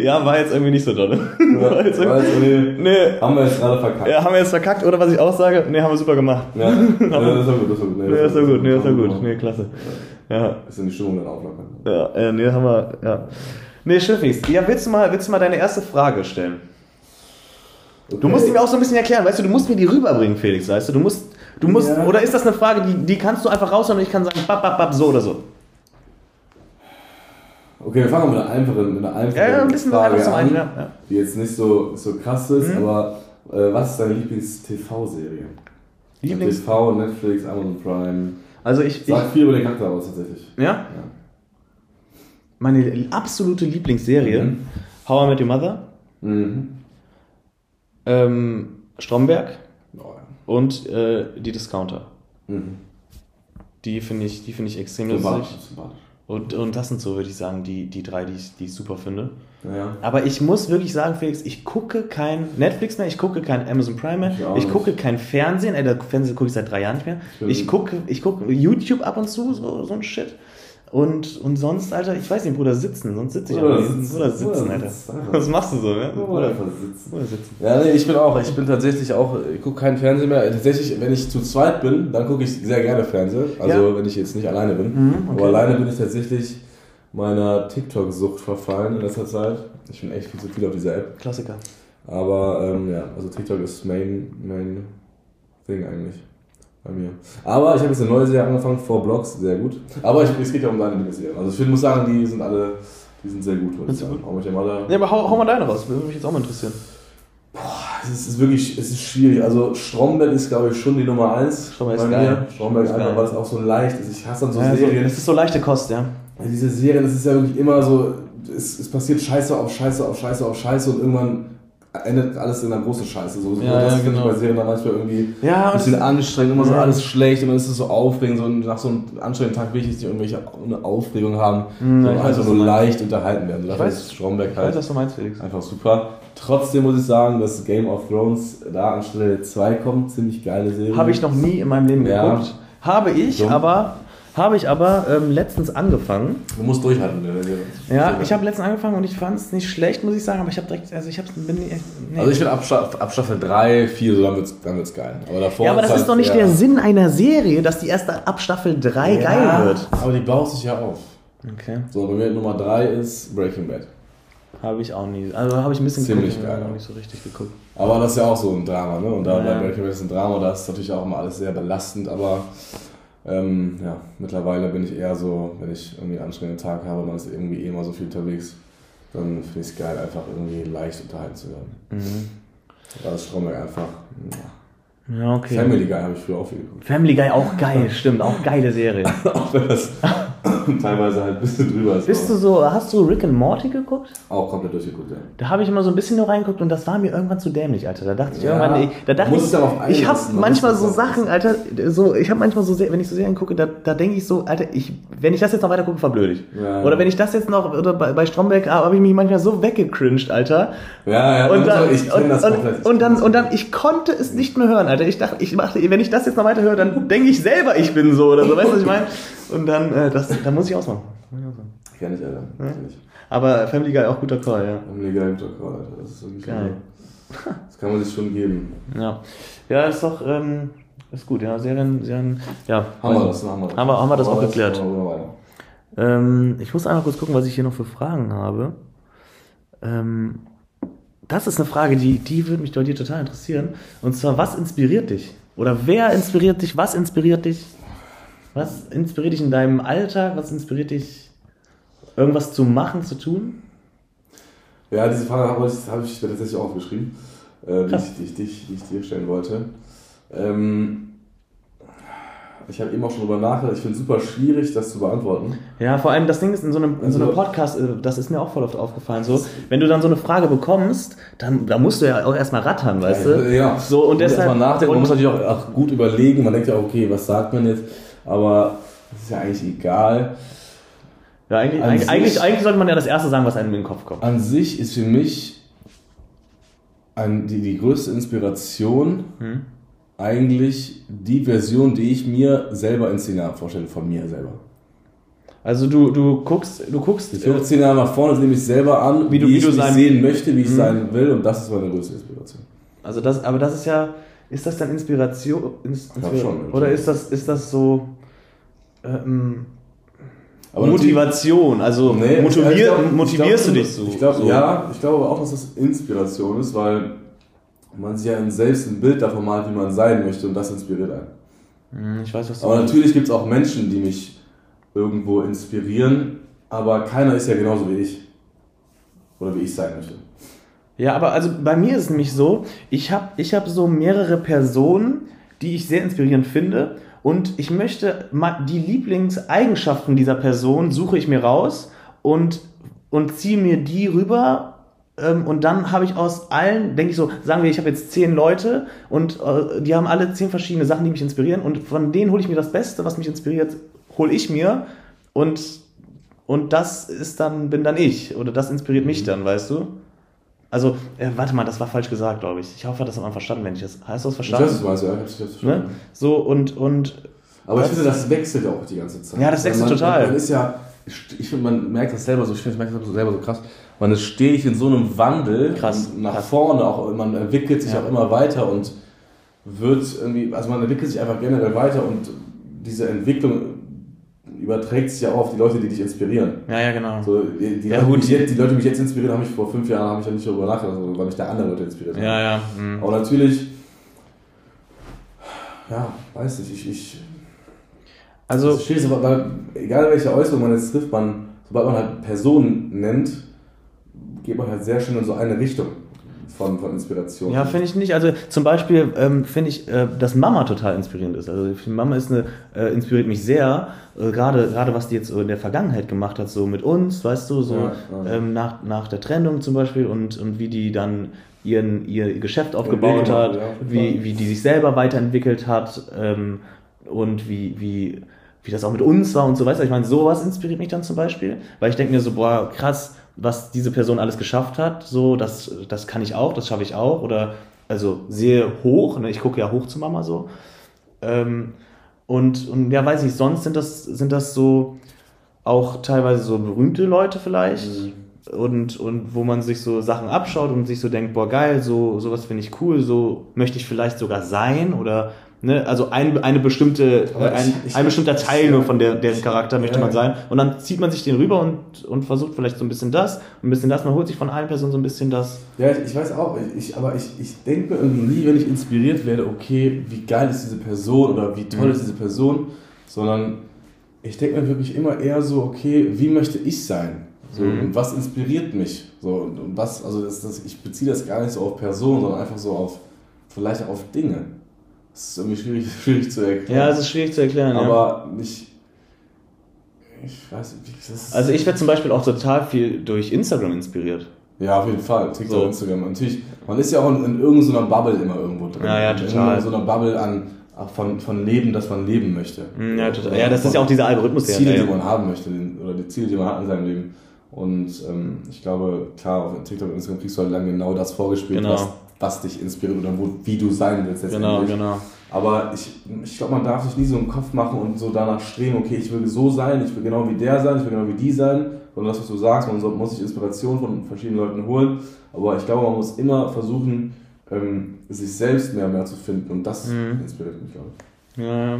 ja, war jetzt irgendwie nicht so doll. war jetzt War jetzt irgendwie- nee, Haben wir jetzt gerade verkackt. ja, haben wir jetzt verkackt oder was ich auch sage, nee, haben wir super gemacht. Ja, ja das war gut, das war gut. Nee, das war gut, nee, das war gut, nee, klasse. Ja, Bisschen die Stimmung dann auflockern. ja, äh, nee, haben wir, ja. Nee, Schiffis, ja, willst du mal, willst du mal deine erste Frage stellen? Du musst die mir auch so ein bisschen erklären, weißt du, du musst mir die rüberbringen, Felix, weißt du, du musst, du musst, Ja. oder ist das eine Frage, die, die kannst du einfach raushauen und ich kann sagen, bap, bap, bap, so oder so? Okay, wir fangen mal mit einer einfachen, mit einer einfachen Ja, ja, ein bisschen Frage einfach zum an, einen, ja, ja. die jetzt nicht so, so krass ist, Mhm. aber äh, was ist deine Lieblings-TV-Serie? Lieblings, TV, Netflix, Amazon Prime. also ich, ich Sagt viel über den Charakter aus, tatsächlich. ja, meine absolute Lieblingsserie, Mhm. How I Met Your Mother, Mhm. ähm, Stromberg ja. Und äh, die Discounter. Mhm. Die finde ich, die finde ich extrem lustig. Und, und das sind so, würde ich sagen, die, die drei, die ich, die ich super finde. Ja. Aber ich muss wirklich sagen, Felix, ich gucke kein Netflix mehr, ich gucke kein Amazon Prime mehr, Ich ich gucke kein Fernsehen, ey, der Fernsehen gucke ich seit drei Jahren nicht mehr. Ich gucke, ich gucke YouTube ab und zu, so, so ein Shit. Und, und sonst, Alter, ich weiß nicht, Bruder, sitzen, sonst sitze ich Oder aber sitzen. Bruder, sitzen, Oder Alter. sitzen, einfach. Was machst du so? Oder Bruder, sitzen. Bruder, sitzen. Ja, nee, ich bin auch. Ich bin tatsächlich auch, ich gucke keinen Fernsehen mehr. Tatsächlich, wenn ich zu zweit bin, dann gucke ich sehr gerne Fernsehen. Also Ja. wenn ich jetzt nicht alleine bin. Mhm, okay. Aber alleine bin ich tatsächlich meiner TikTok-Sucht verfallen in letzter Zeit. Ich bin echt viel zu viel auf dieser App. Klassiker. Aber ähm, ja, also TikTok ist Main, Main Thing eigentlich bei mir. Aber ich habe jetzt eine neue Serie angefangen, Four Blocks, sehr gut. Aber ich, es geht ja um deine Lieblingsserien. Also ich find, muss sagen, die sind alle, die sind sehr gut. Sind sagen. Auch mit dem alle, Ja, aber hau, hau mal deine raus, würde mich jetzt auch mal interessieren. Es ist, es ist wirklich, es ist schwierig. Also Stromberg ist, glaube ich, schon die Nummer 1 Stromberg bei ist mir. geil. Stromberg Ist einfach, geil. weil es auch so leicht ist. Ich hasse dann so Ja, Serien. das ist so leichte Kost, ja. Ja, diese Serien, das ist ja wirklich immer so, es, es passiert Scheiße auf Scheiße auf Scheiße auf Scheiße und irgendwann endet alles in einer großen Scheiße. So, so Ja, das ja, finde ich genau. bei Serien dann manchmal irgendwie Ja, ein bisschen anstrengend, immer so alles schlecht und dann ist es so aufregend. So, nach so einem anstrengenden Tag will ich nicht irgendwelche eine Aufregung haben, Mhm, sondern ich einfach nur leicht unterhalten werden. So, dafür weiß- ist Stromberg Ich weiß, halt was du meinst, Felix. einfach super. Trotzdem muss ich sagen, dass Game of Thrones da an Stelle 2 kommt. Ziemlich geile Serie. Habe ich noch nie in meinem Leben geguckt. Habe ich, Dumm. aber habe ich aber ähm, letztens angefangen. Du musst durchhalten. der Serie. Ja, ich habe letztens angefangen und ich fand es nicht schlecht, muss ich sagen, aber ich habe direkt, also ich habe bin nee. Also ich finde ab, ab Staffel 3, 4, so dann wird's, dann wird's geil. Aber davor ja, aber das halt ist doch nicht eher- der Sinn einer Serie, dass die erst ab Staffel 3 Ja, geil wird. Aber die baut sich ja auf. Okay. So, bei mir Nummer 3 ist Breaking Bad. Habe ich auch nie. Also habe ich ein bisschen Ziemlich geguckt, geil, ja. noch nicht so richtig geguckt. Aber das ist ja auch so ein Drama, ne? Und da Ja, bei ja. Breaking Bad ist ein Drama, da ist natürlich auch immer alles sehr belastend, aber ähm, ja, mittlerweile bin ich eher so, wenn ich irgendwie einen anstrengenden Tag habe, man ist irgendwie eh immer so viel unterwegs, dann finde ich es geil, einfach irgendwie leicht unterhalten zu werden. Mhm. Da ist Stromberg einfach. ja. Ja, okay. Family Guy habe ich früher auch viel geguckt. Family Guy auch geil, stimmt, auch geile Serie. auch wenn das teilweise halt ein bisschen drüber ist. Bist du so, hast du Rick and Morty geguckt? auch komplett durchgeguckt, ja. Da habe ich immer so ein bisschen nur reingeguckt und das war mir irgendwann zu dämlich, Alter. Da dachte ich Ja, irgendwann, ey, da dachte ich, ich habe manchmal so Sachen, Alter, so, ich habe manchmal so, sehr, wenn ich so Serien gucke, da, da denke ich so, Alter, ich, wenn ich das jetzt noch weiter gucke, verblöde ich. Ja. Oder wenn ich das jetzt noch, oder bei, bei Stromberg habe ich mich manchmal so weggecringed, Alter. Ja, ja, Und dann, ich kenne und, das und, komplett. und dann, und dann, ich konnte es nicht mehr hören, Alter. Ich dachte, ich machte, wenn ich das jetzt noch weiter höre, dann denke ich selber, ich bin so oder so, weißt du, was ich meine? Und dann, äh, das, da muss ich ausmachen. Kenn ich, Alter. Kenn ich. Aber Family Guy auch guter Call, ja. Family Guy guter Call, Alter. Das ist wirklich Geil. Das kann man sich schon geben. Ja, ja ist doch, ähm, ist gut, ja, Serien, Serien, ja. Haben wir das, haben wir das. Haben wir- haben wir das auch geklärt. Wir weiter. Ähm, ich muss einmal kurz gucken, was ich hier noch für Fragen habe. Ähm, das ist eine Frage, die, die würde mich bei dir total interessieren. Und zwar, was inspiriert dich? Oder wer inspiriert dich? Was inspiriert dich? Was inspiriert dich in deinem Alltag? Was inspiriert dich, irgendwas zu machen, zu tun? Ja, diese Frage habe ich, habe ich mir tatsächlich auch aufgeschrieben, äh, die, ich, die, ich, die, ich, die ich dir stellen wollte. Ähm, ich habe eben auch schon drüber nachgedacht. Ich finde es super schwierig, das zu beantworten. Ja, vor allem das Ding ist in so einem, in so einem Also- Podcast, äh, das ist mir auch voll oft aufgefallen, so, wenn du dann so eine Frage bekommst, dann da musst du ja auch erstmal rattern, weißt du? Ja. So, und Man muss deshalb- erstmal nachdenken. und- Man muss natürlich auch, auch gut überlegen. Man denkt ja, okay, was sagt man jetzt? Aber das ist ja eigentlich egal. Ja, eigentlich, An eigentlich, sich- eigentlich, eigentlich sollte man ja das erste sagen, was einem in den Kopf kommt. An sich ist für mich ein, die, die größte Inspiration Hm? eigentlich die Version, die ich mir selber in Szene vorstelle, von mir selber. Also du, du guckst, du guckst, Ich gucke Szene nach vorne, nehme ich selber an, Wie du- wie wie ich du sein- sehen möchte, wie ich Mhm. sein will und das ist meine größte Inspiration. also das, aber das ist ja, ist das dann Inspiration, Ins- glaub schon, oder ja. ist das, ist das so ähm, Motivation? Also Nee, motivier, ich glaub- motivierst ich glaub, du dich so? Ich glaube, so. ja, ich glaube auch, dass das Inspiration ist, weil man sich ja selbst ein Bild davon malt, wie man sein möchte und das inspiriert einen. Hm, Ich weiß, was du Aber meinst. natürlich gibt es auch Menschen, die mich irgendwo inspirieren, aber keiner ist ja genauso wie ich. Oder wie ich sein möchte. Ja, aber also bei mir ist es nämlich so, ich habe ich hab so mehrere Personen, die ich sehr inspirierend finde und ich möchte die Lieblingseigenschaften dieser Person suche ich mir raus und, und ziehe mir die rüber ähm, und dann habe ich aus allen, denke ich so, sagen wir, ich habe jetzt zehn Leute und äh, die haben alle zehn verschiedene Sachen, die mich inspirieren und von denen hole ich mir das Beste, was mich inspiriert, hole ich mir und, und das ist dann, bin dann ich oder das inspiriert mich dann, weißt du? Also, äh, warte mal, das war falsch gesagt, glaube ich. Ich hoffe, das hat man verstanden, wenn ich das. Hast du das Ich weiß, verstanden? meinst, ja, ich hab's Ne? verstanden. So, und, und Aber ich finde, das wechselt ja auch die ganze Zeit. Ja, das wechselt man, total. Man ist ja, ich finde, man merkt das selber so, ich finde, ich merke das selber so krass. Man ist stetig in so einem Wandel Krass, nach krass. vorne auch, man entwickelt sich Ja. auch immer weiter und wird irgendwie, also man entwickelt sich einfach generell weiter und diese Entwicklung überträgt sich ja auch auf die Leute, die dich inspirieren. ja, ja, genau. So, die, die, Ja, Leute, gut. die, die Leute, die mich jetzt inspirieren, habe ich vor fünf Jahren habe ich ja nicht darüber nachgedacht, weil mich da andere Leute inspiriert haben. Ja, ja. mhm. Aber natürlich, ja, weiß nicht, ich, ich Also, das ist schwierig, weil, weil egal welche Äußerung man jetzt trifft, man, sobald man halt Personen nennt, geht man halt sehr schnell in so eine Richtung. Von, von Inspiration. Ja, finde ich nicht. Also zum Beispiel ähm, finde ich, äh, dass Mama total inspirierend ist. Also Mama ist eine, äh, inspiriert mich sehr, äh, gerade gerade was die jetzt so in der Vergangenheit gemacht hat, so mit uns, weißt du, so Ja, ja. Ähm, nach, nach der Trennung zum Beispiel und, und wie die dann ihren, ihr Geschäft aufgebaut hat, ja, jeden wie, wie die sich selber weiterentwickelt hat ähm, und wie, wie, wie das auch mit uns war und so weiter. Ich meine, sowas inspiriert mich dann zum Beispiel, weil ich denke mir so, boah, krass, was diese Person alles geschafft hat, so, das, das kann ich auch, das schaffe ich auch oder also sehr hoch, ne? ich gucke ja hoch zu Mama so. Ähm, und, und ja, weiß ich, sonst sind das, sind das so auch teilweise so berühmte Leute vielleicht. Und, und wo man sich so Sachen abschaut und sich so denkt, boah geil, so sowas finde ich cool, so möchte ich vielleicht sogar sein oder ne, also ein, eine bestimmte, äh, ein, ein bestimmter Teil nur von der, deren Charakter möchte man sein und dann zieht man sich den rüber und, und versucht vielleicht so ein bisschen das, ein bisschen das, man holt sich von allen Personen so ein bisschen das. Ja, ich, ich weiß auch, ich, aber ich, ich denke mir irgendwie nie, wenn ich inspiriert werde, okay, wie geil ist diese Person oder wie toll Mhm. ist diese Person, sondern ich denke mir wirklich immer eher so, okay, wie möchte ich sein? So, Mhm. Und was inspiriert mich? So, und, und was, also das, das, ich beziehe das gar nicht so auf Personen, sondern einfach so auf, vielleicht auch auf Dinge. Das ist irgendwie schwierig, schwierig zu erklären. Ja, es ist schwierig zu erklären. ja. aber ich, ich weiß nicht, das ist, Also ich werde zum Beispiel auch total viel durch Instagram inspiriert. Ja, auf jeden Fall. TikTok, So. Instagram. Natürlich, man ist ja auch in, in irgendeiner Bubble immer irgendwo drin. Ja, ja, in total. so einer Bubble an, von, von Leben, das man leben möchte. Mm, Ja, total. Ja, das ist ja auch dieser Algorithmus, der Ziele, die man haben möchte, oder die Ziele, die man hat in seinem Leben. Und ähm, ich glaube, klar, auf TikTok und Instagram kriegst du halt dann genau das vorgespielt, Genau. was, was dich inspiriert oder wo, wie du sein willst Genau, genau. Aber ich, ich glaube, man darf sich nie so im Kopf machen und so danach streben, okay, ich will so sein, ich will genau wie der sein, ich will genau wie die sein. Sondern das, was du sagst, man muss sich Inspiration von verschiedenen Leuten holen. Aber ich glaube, man muss immer versuchen, ähm, sich selbst mehr und mehr zu finden. Und das Mhm. inspiriert mich, glaube ich. Ja, ja.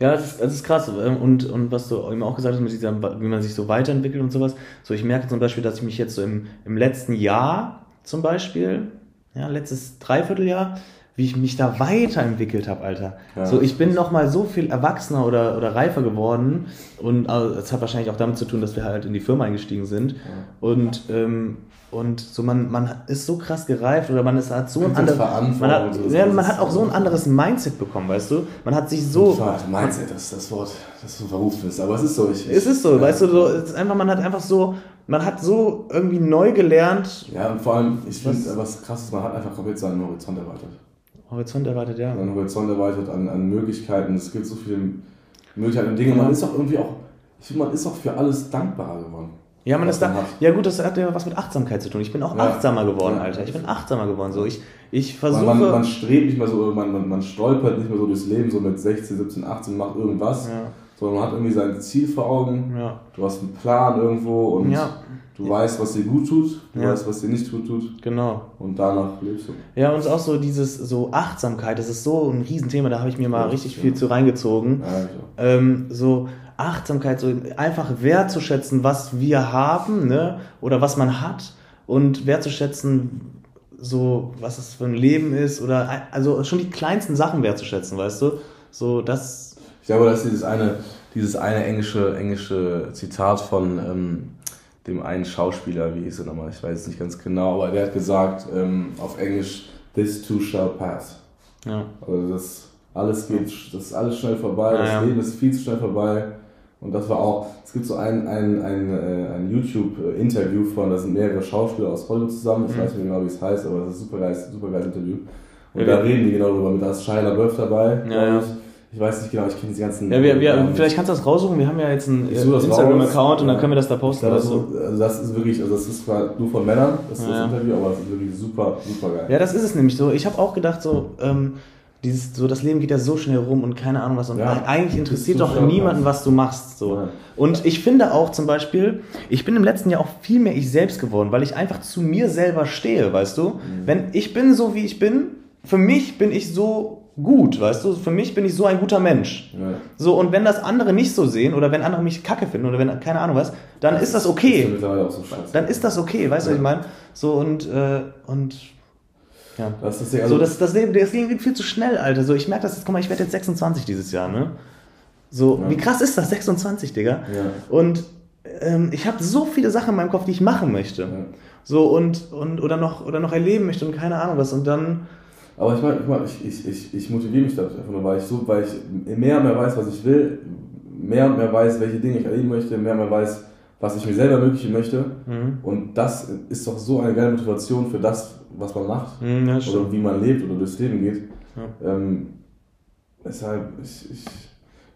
ja das, ist, das ist krass. ähm, Und, und was du eben auch gesagt hast, mit dieser, wie man sich so weiterentwickelt und sowas. So, ich merke zum Beispiel, dass ich mich jetzt so im, im letzten Jahr zum Beispiel, ja, letztes Dreivierteljahr, wie ich mich da weiterentwickelt habe, Alter. Ja. So, ich bin nochmal so viel erwachsener oder, oder reifer geworden. Und äh, es hat wahrscheinlich auch damit zu tun, dass wir halt in die Firma eingestiegen sind. Und, ähm, und so man, man ist so krass gereift oder man ist, hat so ein anderes. Man hat, so, ja, man hat auch so ein anderes Mindset bekommen, weißt du? Man hat sich so. Vater, Mindset, das ist das Wort, das so verrufen ist. Aber es ist so. Ich, Es ist so, ja. weißt du, so, es ist einfach, man hat einfach so, man hat so irgendwie neu gelernt. Ja, und vor allem, ich finde, was krass ist, man hat einfach komplett seinen Horizont erweitert. Horizont erwartet, ja. Seinen Horizont erweitert an, an Möglichkeiten. Es gibt so viele Möglichkeiten und Dinge. Man ist auch irgendwie auch, ich finde, man ist auch für alles dankbarer geworden. Ja, man ist da. hat. Ja, gut, das hat ja was mit Achtsamkeit zu tun. Ich bin auch Ja. achtsamer geworden, Ja. Alter. Ich bin achtsamer geworden. So, ich, ich versuche. Man, man, man strebt nicht mehr so, man, man, man stolpert nicht mehr so durchs Leben, so mit 16, 17, 18, macht irgendwas, ja, sondern man hat irgendwie sein Ziel vor Augen. ja, Du hast einen Plan irgendwo und ja, du weißt, was dir gut tut, du Ja. weißt, was dir nicht gut tut genau. und danach lebst du. Ja, und auch so dieses, so Achtsamkeit, das ist so ein Riesenthema, da habe ich mir mal Ja, richtig viel zu reingezogen. Ja, ähm, so Achtsamkeit, so einfach wertzuschätzen, was wir haben, ne? Oder was man hat und wertzuschätzen, so was es für ein Leben ist oder also schon die kleinsten Sachen wertzuschätzen, weißt du? So das Ich glaube, das ist dieses eine, dieses eine englische, englische Zitat von ähm, dem einen Schauspieler, wie hieß er nochmal, ich weiß es nicht ganz genau, aber der hat gesagt ähm, auf Englisch, this too shall pass. ja. Also das alles geht, das ist alles schnell vorbei, Ja, das ja. Leben ist viel zu schnell vorbei. Und das war auch, es gibt so ein, ein, ein, äh, ein YouTube-Interview von, da sind mehrere Schauspieler aus Hollywood zusammen, ich Mhm. weiß nicht genau, wie es heißt, aber das ist ein super geiles, super geiles Interview. Und Ja, da reden die genau darüber, mit da ist Shia LaBeouf dabei, Ja, ja. ich. Ich weiß nicht genau, ich kenne diese ganzen... Ja, wir, wir, vielleicht kannst du das raussuchen, wir haben ja jetzt einen Instagram-Account und dann können wir das da posten. Ja, das, du? also das ist wirklich, also das ist zwar nur von Männern, das, ist Ja, das Interview, aber das ist wirklich super, super geil. Ja, das ist es nämlich so. Ich habe auch gedacht, so, ähm, dieses, so das Leben geht ja so schnell rum und keine Ahnung was. Und Ja. eigentlich interessiert doch so niemanden, was du machst. So. Ja. Und ich finde auch zum Beispiel, ich bin im letzten Jahr auch viel mehr ich selbst geworden, weil ich einfach zu mir selber stehe, weißt du? Wenn ich bin so, wie ich bin, für mich bin ich so gut, weißt du? Für mich bin ich so ein guter Mensch. Ja. So, und wenn das andere nicht so sehen oder wenn andere mich kacke finden oder wenn, keine Ahnung was, dann ist das Ist okay. mittlerweile auch so. Dann ist das okay, weißt du, was ich meine? So, und, äh, und, ja. das ist ja, So, also, das, das, Leben, das Leben geht viel zu schnell, Alter. So, ich merke das jetzt, guck mal, ich werde jetzt 26 dieses Jahr, ne? So, Ja. wie krass ist das? 26, Digga. Ja. Und ähm, ich habe so viele Sachen in meinem Kopf, die ich machen möchte. Ja. So und, und oder noch oder noch erleben möchte und keine Ahnung was. Und dann. Aber ich meine, ich, mein, ich, ich, ich, motiviere mich dadurch einfach nur, weil ich so, weil ich mehr und mehr weiß, was ich will, mehr und mehr weiß, welche Dinge ich erleben möchte, mehr und mehr weiß, was ich mir selber ermöglichen möchte. Mhm. Und das ist doch so eine geile Motivation für das, was man macht mhm, oder wie man lebt oder durchs Leben geht. Ja. Ähm, deshalb, ich, ich,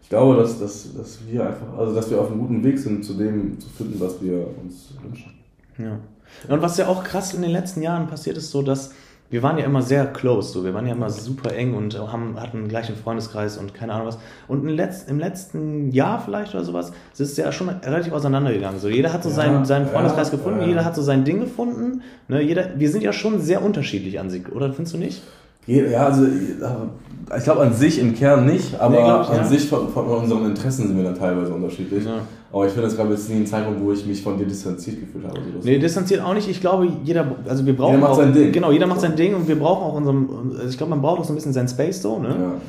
ich glaube, dass, dass, dass wir einfach, also dass wir auf einem guten Weg sind, zu dem zu finden, was wir uns wünschen. Ja. Und was ja auch krass in den letzten Jahren passiert ist, so dass wir waren ja immer sehr close, so wir waren ja immer super eng und haben, hatten gleich einen Freundeskreis und keine Ahnung was. Und im, Letz-, im letzten Jahr vielleicht oder sowas, ist es ja schon relativ auseinandergegangen. So jeder hat so ja, seinen, seinen Freundeskreis ja, gefunden, ja. jeder hat so sein Ding gefunden. Ne, jeder, wir sind ja schon sehr unterschiedlich an sich, oder findest du nicht? Ja, also ich glaube an sich im Kern nicht, aber nee, ich, an sich von, von, unseren Interessen sind wir dann teilweise unterschiedlich. Aber ich finde, es gab jetzt nie einen Zeitpunkt, wo ich mich von dir distanziert gefühlt habe. Also nee, distanziert auch nicht. Ich glaube, jeder, also wir brauchen. Jeder macht auch, sein Ding. Genau, jeder macht sein Ding und wir brauchen auch unserem, also ich glaube, man braucht auch so ein bisschen sein Space so, ne?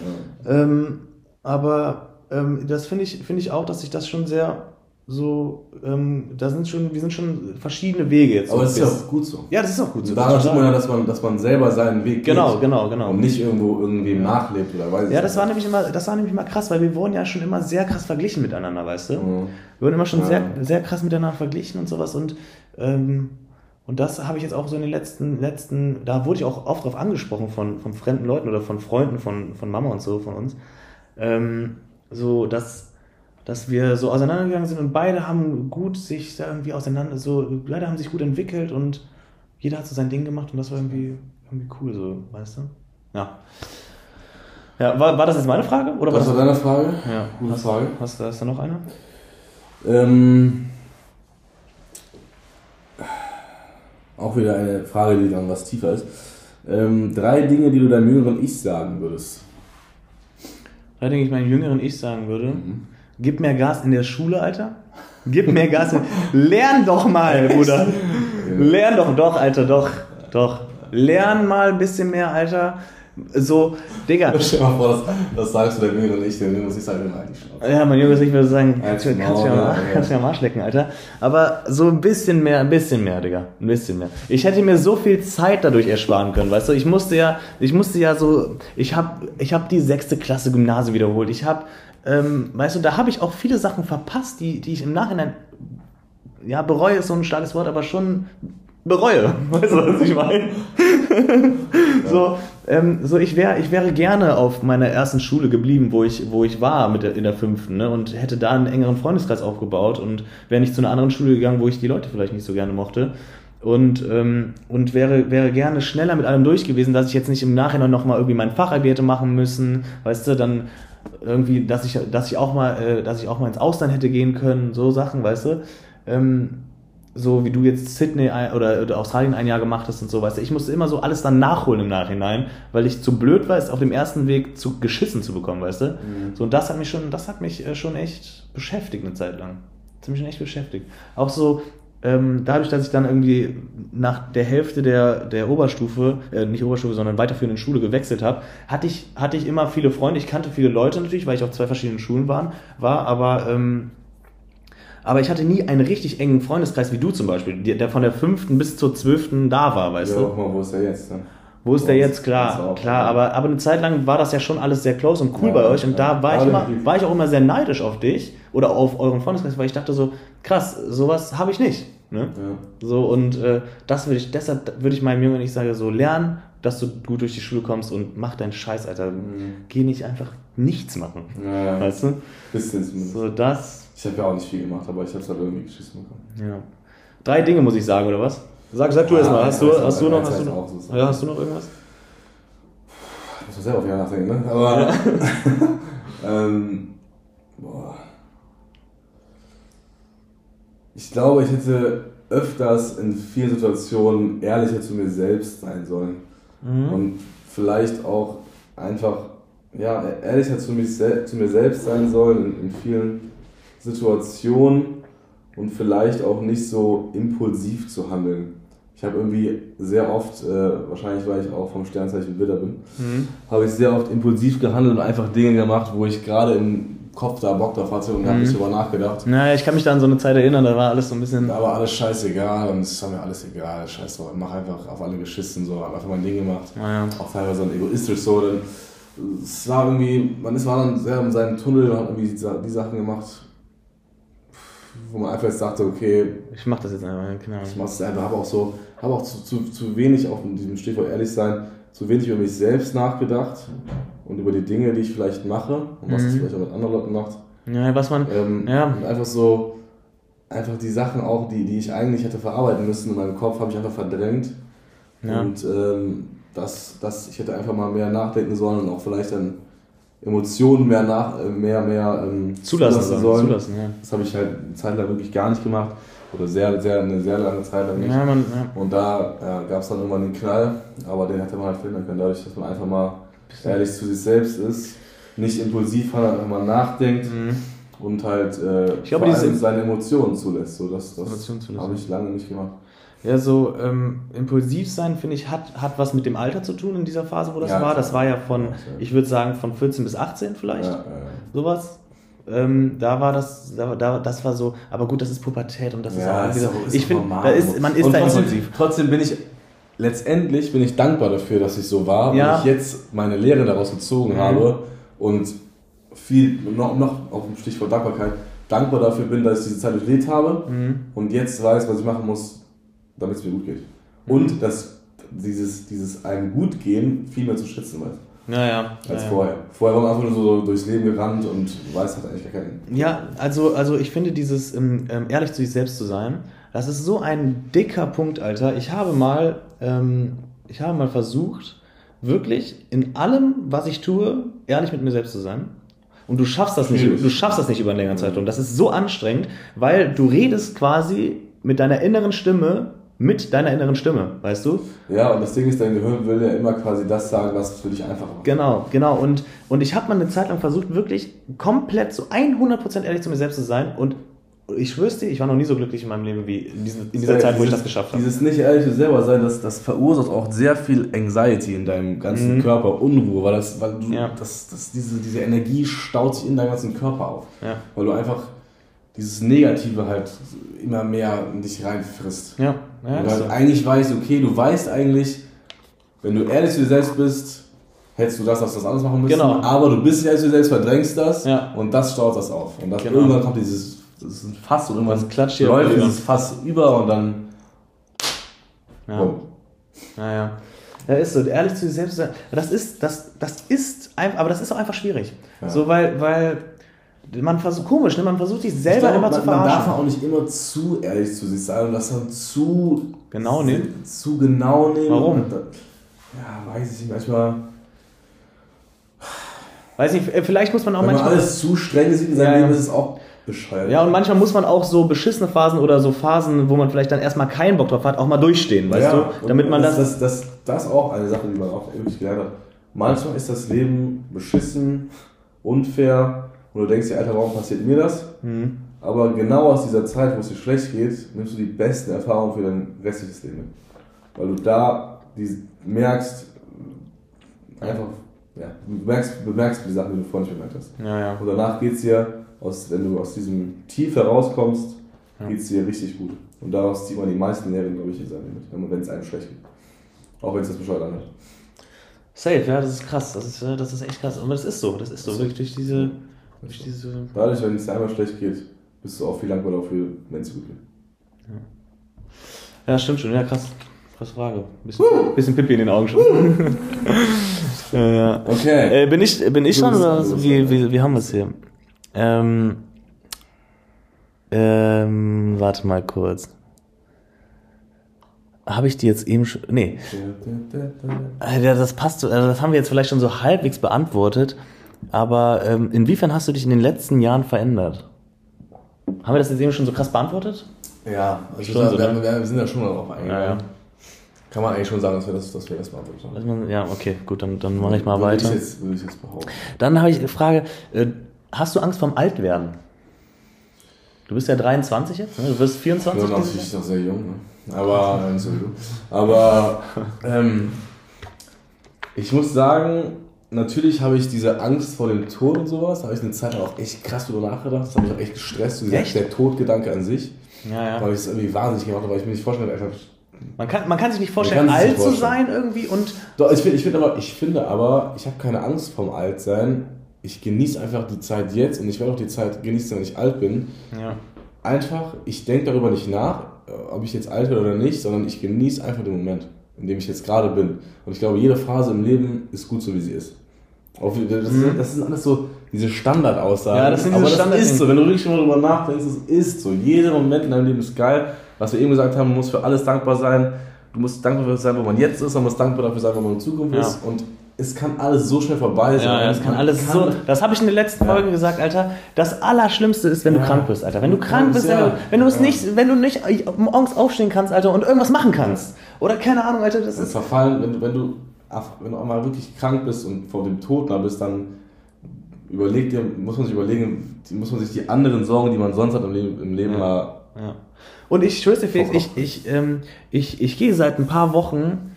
Ja, ja. Ähm, aber ähm, das finde ich, finde ich auch, dass sich das schon sehr so, ähm, da sind schon, wir sind schon verschiedene Wege jetzt. Aber das ist ja auch gut so. Ja, das ist auch gut so. Daran sieht man ja, dass man, dass man selber seinen Weg genau, geht. Genau, genau, Und nicht irgendwo irgendwie nachlebt oder weiß Ja, das war nämlich immer, das war nämlich immer krass, weil wir wurden ja schon immer sehr krass verglichen miteinander, weißt du? Mhm. Wir wurden immer schon ja. sehr, sehr krass miteinander verglichen und sowas und, ähm, und das habe ich jetzt auch so in den letzten, letzten, da wurde ich auch oft drauf angesprochen von, von fremden Leuten oder von Freunden von, von Mama und so, von uns. Ähm, so, dass, dass wir so auseinandergegangen sind und beide haben gut sich da irgendwie auseinander, so, beide haben sich gut entwickelt und jeder hat so sein Ding gemacht und das war irgendwie, irgendwie cool, so, weißt du? Ja. Ja, war, war das jetzt meine Frage? Oder das war deine Frage? Ja. Gute hast, Frage. Hast, hast du noch eine? Ähm, auch wieder eine Frage, die dann was tiefer ist. Ähm, drei Dinge, die du deinem jüngeren Ich sagen würdest. Drei Dinge, die ich meinem jüngeren Ich sagen würde. Mhm. Gib mehr Gas in der Schule, Alter. Gib mehr Gas. In... Lern doch mal, Bruder. Lern doch, doch, Alter, doch, doch. Lern mal ein bisschen mehr, Alter. So, Digga. Stell dir mal vor, das, das sagst du der Junge und ich, der Junge muss ich sagen, nein, die Ja, mein Junge ich würde sagen, kannst, du kannst, ja, kannst ja am Arsch lecken, Alter. Aber so ein bisschen mehr, ein bisschen mehr, Digga. Ein bisschen mehr. Ich hätte mir so viel Zeit dadurch ersparen können, weißt du? Ich musste ja, ich musste ja so, ich hab, ich hab die sechste Klasse Gymnasium wiederholt. Ich hab ähm, weißt du, da habe ich auch viele Sachen verpasst, die, die ich im Nachhinein, ja, bereue ist so ein starkes Wort, aber schon bereue. Weißt du, was ich meine? so, ähm, so ich, wär, ich wäre gerne auf meiner ersten Schule geblieben, wo ich, wo ich war mit der, in der fünften ne, und hätte da einen engeren Freundeskreis aufgebaut und wäre nicht zu einer anderen Schule gegangen, wo ich die Leute vielleicht nicht so gerne mochte und, ähm, und wäre, wäre gerne schneller mit allem durch gewesen, dass ich jetzt nicht im Nachhinein nochmal irgendwie mein Fachabi hätte machen müssen, weißt du, dann irgendwie, dass ich, dass ich auch mal, äh, dass ich auch mal ins Ausland hätte gehen können, so Sachen, weißt du. Ähm, so wie du jetzt Sydney oder, oder, Australien ein Jahr gemacht hast und so, weißt du, ich musste immer so alles dann nachholen im Nachhinein, weil ich zu blöd war, es auf dem ersten Weg zu geschissen zu bekommen, weißt du. Mhm. So, und das hat mich schon, das hat mich äh, schon echt beschäftigt eine Zeit lang. Das hat mich schon echt beschäftigt. Auch so, ähm, dadurch, dass ich dann irgendwie nach der Hälfte der, der Oberstufe, äh, nicht Oberstufe, sondern weiterführenden Schule gewechselt habe, hatte ich, hatte ich immer viele Freunde. Ich kannte viele Leute natürlich, weil ich auf zwei verschiedenen Schulen waren, war, aber, ähm, aber ich hatte nie einen richtig engen Freundeskreis wie du zum Beispiel, der von der fünften bis zur zwölften da war, weißt ja, du? Mal, wo ist der jetzt? Ne? Wo ist der jetzt? Klar, klar, aber, aber eine Zeit lang war das ja schon alles sehr close und cool ja, bei euch und ja, da war ich, immer, war ich auch immer sehr neidisch auf dich oder auf euren Freundeskreis, weil ich dachte so, krass, sowas habe ich nicht. Ne? Ja. So und äh, das würde ich, deshalb würde ich meinem Jungen nicht sagen, so lernen, dass du gut durch die Schule kommst und mach deinen Scheiß, Alter. Mhm. Geh nicht einfach nichts machen. Ja, weißt du? Bisschen zumindest. So das. Ich habe ja auch nicht viel gemacht, aber ich habe es halt irgendwie geschissen bekommen. Ja. Drei Dinge muss ich sagen, oder was? Sag, sag du erst mal. Hast du, hast du noch, hast du noch, ja, hast du noch irgendwas? Ich muss selber auf ja nachdenken, ne? Aber. Ja. ähm, boah. Ich glaube, ich hätte öfters in vielen Situationen ehrlicher zu mir selbst sein sollen. Mhm. Und vielleicht auch einfach ja, ehrlicher zu, mich, zu mir selbst sein sollen in, in vielen Situationen und vielleicht auch nicht so impulsiv zu handeln ich habe irgendwie sehr oft, äh, wahrscheinlich weil ich auch vom Sternzeichen Widder bin, mhm. habe ich sehr oft impulsiv gehandelt und einfach Dinge gemacht, wo ich gerade im Kopf da Bock drauf hatte und mhm. habe nicht drüber nachgedacht. Naja, ich kann mich da an so eine Zeit erinnern, da war alles so ein bisschen. Da war alles scheißegal und es war mir alles egal. Scheiß drauf, mach einfach auf alle geschissen, so, hab einfach mein Ding gemacht. Ja. Auch teilweise dann egoistisch so, dann es war irgendwie, man ist war dann sehr in seinem Tunnel und hat irgendwie die, die Sachen gemacht, wo man einfach jetzt sagte, okay, ich mach das jetzt einfach, genau. Ich mach es einfach, habe auch so, habe auch zu, zu, zu wenig, auf diesem Stichwort ehrlich sein, zu wenig über mich selbst nachgedacht und über die Dinge, die ich vielleicht mache und was mhm. es vielleicht auch mit anderen Leuten macht. Ja, was man, ähm, ja. Und einfach so, einfach die Sachen auch, die, die ich eigentlich hätte verarbeiten müssen in meinem Kopf, habe ich einfach verdrängt. Ja. Und ähm, das, das, ich hätte einfach mal mehr nachdenken sollen und auch vielleicht dann Emotionen mehr nach, äh, mehr, mehr ähm, zulassen, zulassen sollen. Zulassen, ja. Das habe ich halt eine Zeit lang wirklich gar nicht gemacht. Oder sehr, sehr, eine sehr lange Zeit lang nicht. Ja, man, ja. Und da ja, gab es dann irgendwann den Knall, aber den hätte man halt verhindern können, dadurch, dass man einfach mal ehrlich zu sich selbst ist, nicht impulsiv handelt, einfach mal nachdenkt mhm. und halt äh, ich glaube, diese seine Emotionen zulässt. So, das das habe ich lange nicht gemacht. Ja, so ähm, impulsiv sein, finde ich, hat, hat was mit dem Alter zu tun in dieser Phase, wo das ja, war. Das war ja von, ich würde sagen, von 14 bis 18 vielleicht. Ja, ja, Sowas. Ähm, da war das, da, da, das war so, aber gut, das ist Pubertät und das ist auch wieder, ist ich finde, da ist, man ist und da trotzdem, impulsiv. Trotzdem bin ich, letztendlich bin ich dankbar dafür, dass ich so war, ja. weil ich jetzt meine Lehre daraus gezogen mhm. habe und viel, noch, noch auf dem Stichwort Dankbarkeit, dankbar dafür bin, dass ich diese Zeit durchlebt habe mhm. und jetzt weiß, was ich machen muss, damit es mir gut geht. Und dass dieses, dieses einem gut gehen viel mehr zu schätzen weiß. Ja, ja. Als ja, vorher. Vorher war man einfach nur so durchs Leben gerannt und weiß hat eigentlich gar keinen. Ja, also, also ich finde dieses ähm, ähm, ehrlich zu sich selbst zu sein, das ist so ein dicker Punkt, Alter. Ich habe mal, ähm, ich habe mal versucht, wirklich in allem, was ich tue, ehrlich mit mir selbst zu sein. Und du schaffst das nicht, du schaffst das nicht über einen längeren Zeitraum. Das ist so anstrengend, weil du redest quasi mit deiner inneren Stimme mit deiner inneren Stimme, weißt du? Ja, und das Ding ist, dein Gehirn will ja immer quasi das sagen, was für dich einfacher macht. Genau, genau. Und, und ich habe mal eine Zeit lang versucht, wirklich komplett zu 100% ehrlich zu mir selbst zu sein. Und ich schwör's dir, ich war noch nie so glücklich in meinem Leben wie in, diesen, in dieser Zeit, wo ich das geschafft habe. Dieses nicht ehrlich zu selber sein, das, das verursacht auch sehr viel Anxiety in deinem ganzen mhm. Körper, Unruhe, weil, das, weil du, ja. das, das, diese, diese Energie staut sich in deinem ganzen Körper auf. Ja. Weil du einfach dieses Negative halt immer mehr in dich reinfrisst. Ja. ja und halt so. eigentlich weißt, okay, du weißt eigentlich, wenn du ehrlich zu dir selbst bist, hättest du das, das, das alles machen müssen. Genau. Aber du bist nicht ehrlich zu dir selbst, verdrängst das ja. und das staut das auf. Und das, genau. irgendwann kommt dieses das ist ein Fass und irgendwann klatscht hier läuft dieses Fass über und dann. Ja. Oh. Ja, ja. Ist so. Ehrlich zu dir selbst sein. Das ist, das, das ist, aber das ist auch einfach schwierig. Ja. So, weil, weil man versucht, komisch, ne? man versucht sich selber glaube, immer man, zu verarschen. Man darf auch nicht immer zu ehrlich zu sich sein und das dann zu genau nehmen. Zu genau nehmen. Warum? ja, weiß ich nicht, manchmal. Weiß nicht, vielleicht muss man auch Wenn manchmal. Wenn man alles zu streng sieht in seinem ja, Leben, ist es auch bescheuert. Ja, und manchmal muss man auch so beschissene Phasen oder so Phasen, wo man vielleicht dann erstmal keinen Bock drauf hat, auch mal durchstehen, weißt ja, du? Damit man das das, das, das. Das ist auch eine Sache, die man auch wirklich gelernt hat. Manchmal ist das Leben beschissen, unfair und du denkst dir, Alter, warum passiert mir das? Mhm. Aber genau aus dieser Zeit, wo es dir schlecht geht, nimmst du die besten Erfahrungen für dein restliches Leben. Weil du da die merkst, einfach, ja, du merkst, bemerkst die Sachen, die du vorhin nicht bemerkt hast. Ja, ja. Und danach geht es dir, aus, wenn du aus diesem Tief herauskommst, ja. geht es dir richtig gut. Und daraus zieht man die meisten Lehren, glaube ich, in seinem Leben, wenn es einem schlecht geht. Auch wenn es das bescheuert anhört. Safe, ja, das ist krass. Das ist, das ist echt krass. Aber das ist so, das ist so. Wirklich durch diese durch diese Dadurch, wenn es dir einmal schlecht geht, bist du auch viel dankbar dafür, wenn es gut geht. Ja. ja, stimmt schon. Ja, krass. Krass Frage. Bisschen, uh. bisschen Pippi in den Augen schon. ja, ja. Okay. Äh, bin ich, bin ich dran oder wie, wie, wie haben wir es hier? Ähm, ähm, warte mal kurz. Habe ich die jetzt eben schon. Nee. Ja, das passt. Also das haben wir jetzt vielleicht schon so halbwegs beantwortet. Aber ähm, inwiefern hast du dich in den letzten Jahren verändert? Haben wir das jetzt eben schon so krass beantwortet? Ja, also schon da, so, wir, ne? wir, sind ja schon darauf eingegangen. Ja, ja. Kann man eigentlich schon sagen, dass wir das, dass wir das beantwortet haben. Ja, okay, gut, dann, dann mache ich mal würde weiter. Ich jetzt, würde ich jetzt behaupten. Dann habe ich eine Frage, äh, hast du Angst vorm Altwerden? Du bist ja 23 jetzt, ne? du wirst 24. Ja, natürlich ist noch sehr jung, ne? aber, äh, aber ähm, ich muss sagen, natürlich habe ich diese Angst vor dem Tod und sowas. Da habe ich eine Zeit lang auch echt krass drüber nachgedacht. Das hat mich auch echt gestresst. Wie Echt? der Todgedanke an sich. Ja, ja. Weil ich es irgendwie wahnsinnig gemacht habe, weil ich mir nicht vorstellen einfach. Man kann, man kann sich nicht vorstellen, alt nicht zu vorstellen. sein irgendwie und. Doch, ich, find, ich, find aber, ich finde aber, ich habe keine Angst vorm Altsein. Ich genieße einfach die Zeit jetzt und ich werde auch die Zeit genießen, wenn ich alt bin. Ja. Einfach, ich denke darüber nicht nach, ob ich jetzt alt werde oder nicht, sondern ich genieße einfach den Moment, in dem ich jetzt gerade bin. Und ich glaube, jede Phase im Leben ist gut so, wie sie ist. Das, sind, das sind alles so diese Standardaussagen. Mhm. Ja, das sind aber diese das Standard- ist so. Wenn du wirklich mal drüber nachdenkst, es ist so. Jeder Moment in deinem Leben ist geil. Was wir eben gesagt haben, man muss für alles dankbar sein. Du musst dankbar dafür sein, wo man jetzt ist, man muss dankbar dafür sein, wo man in Zukunft Ja. ist. Und es kann alles so schnell vorbei sein. Ja, das kann alles kann- so. Das habe ich in der letzten Ja. Folge gesagt, Alter. Das Allerschlimmste ist, wenn du Ja. krank bist, Alter. Wenn du krank bist, wenn ja. du, wenn du es nicht, wenn du nicht morgens aufstehen kannst, Alter, und irgendwas machen kannst. Oder keine Ahnung, Alter, das Das ist. verfallen, wenn, du- wenn du wenn du auch mal wirklich krank bist und vor dem Tod nah bist, dann überleg dir, muss man sich überlegen, muss man sich die anderen Sorgen, die man sonst hat im Leben, im Leben Ja. mal. Ja. Und ich schwör's dir, Felix, ich, ich, ähm, ich, ich gehe seit ein paar Wochen,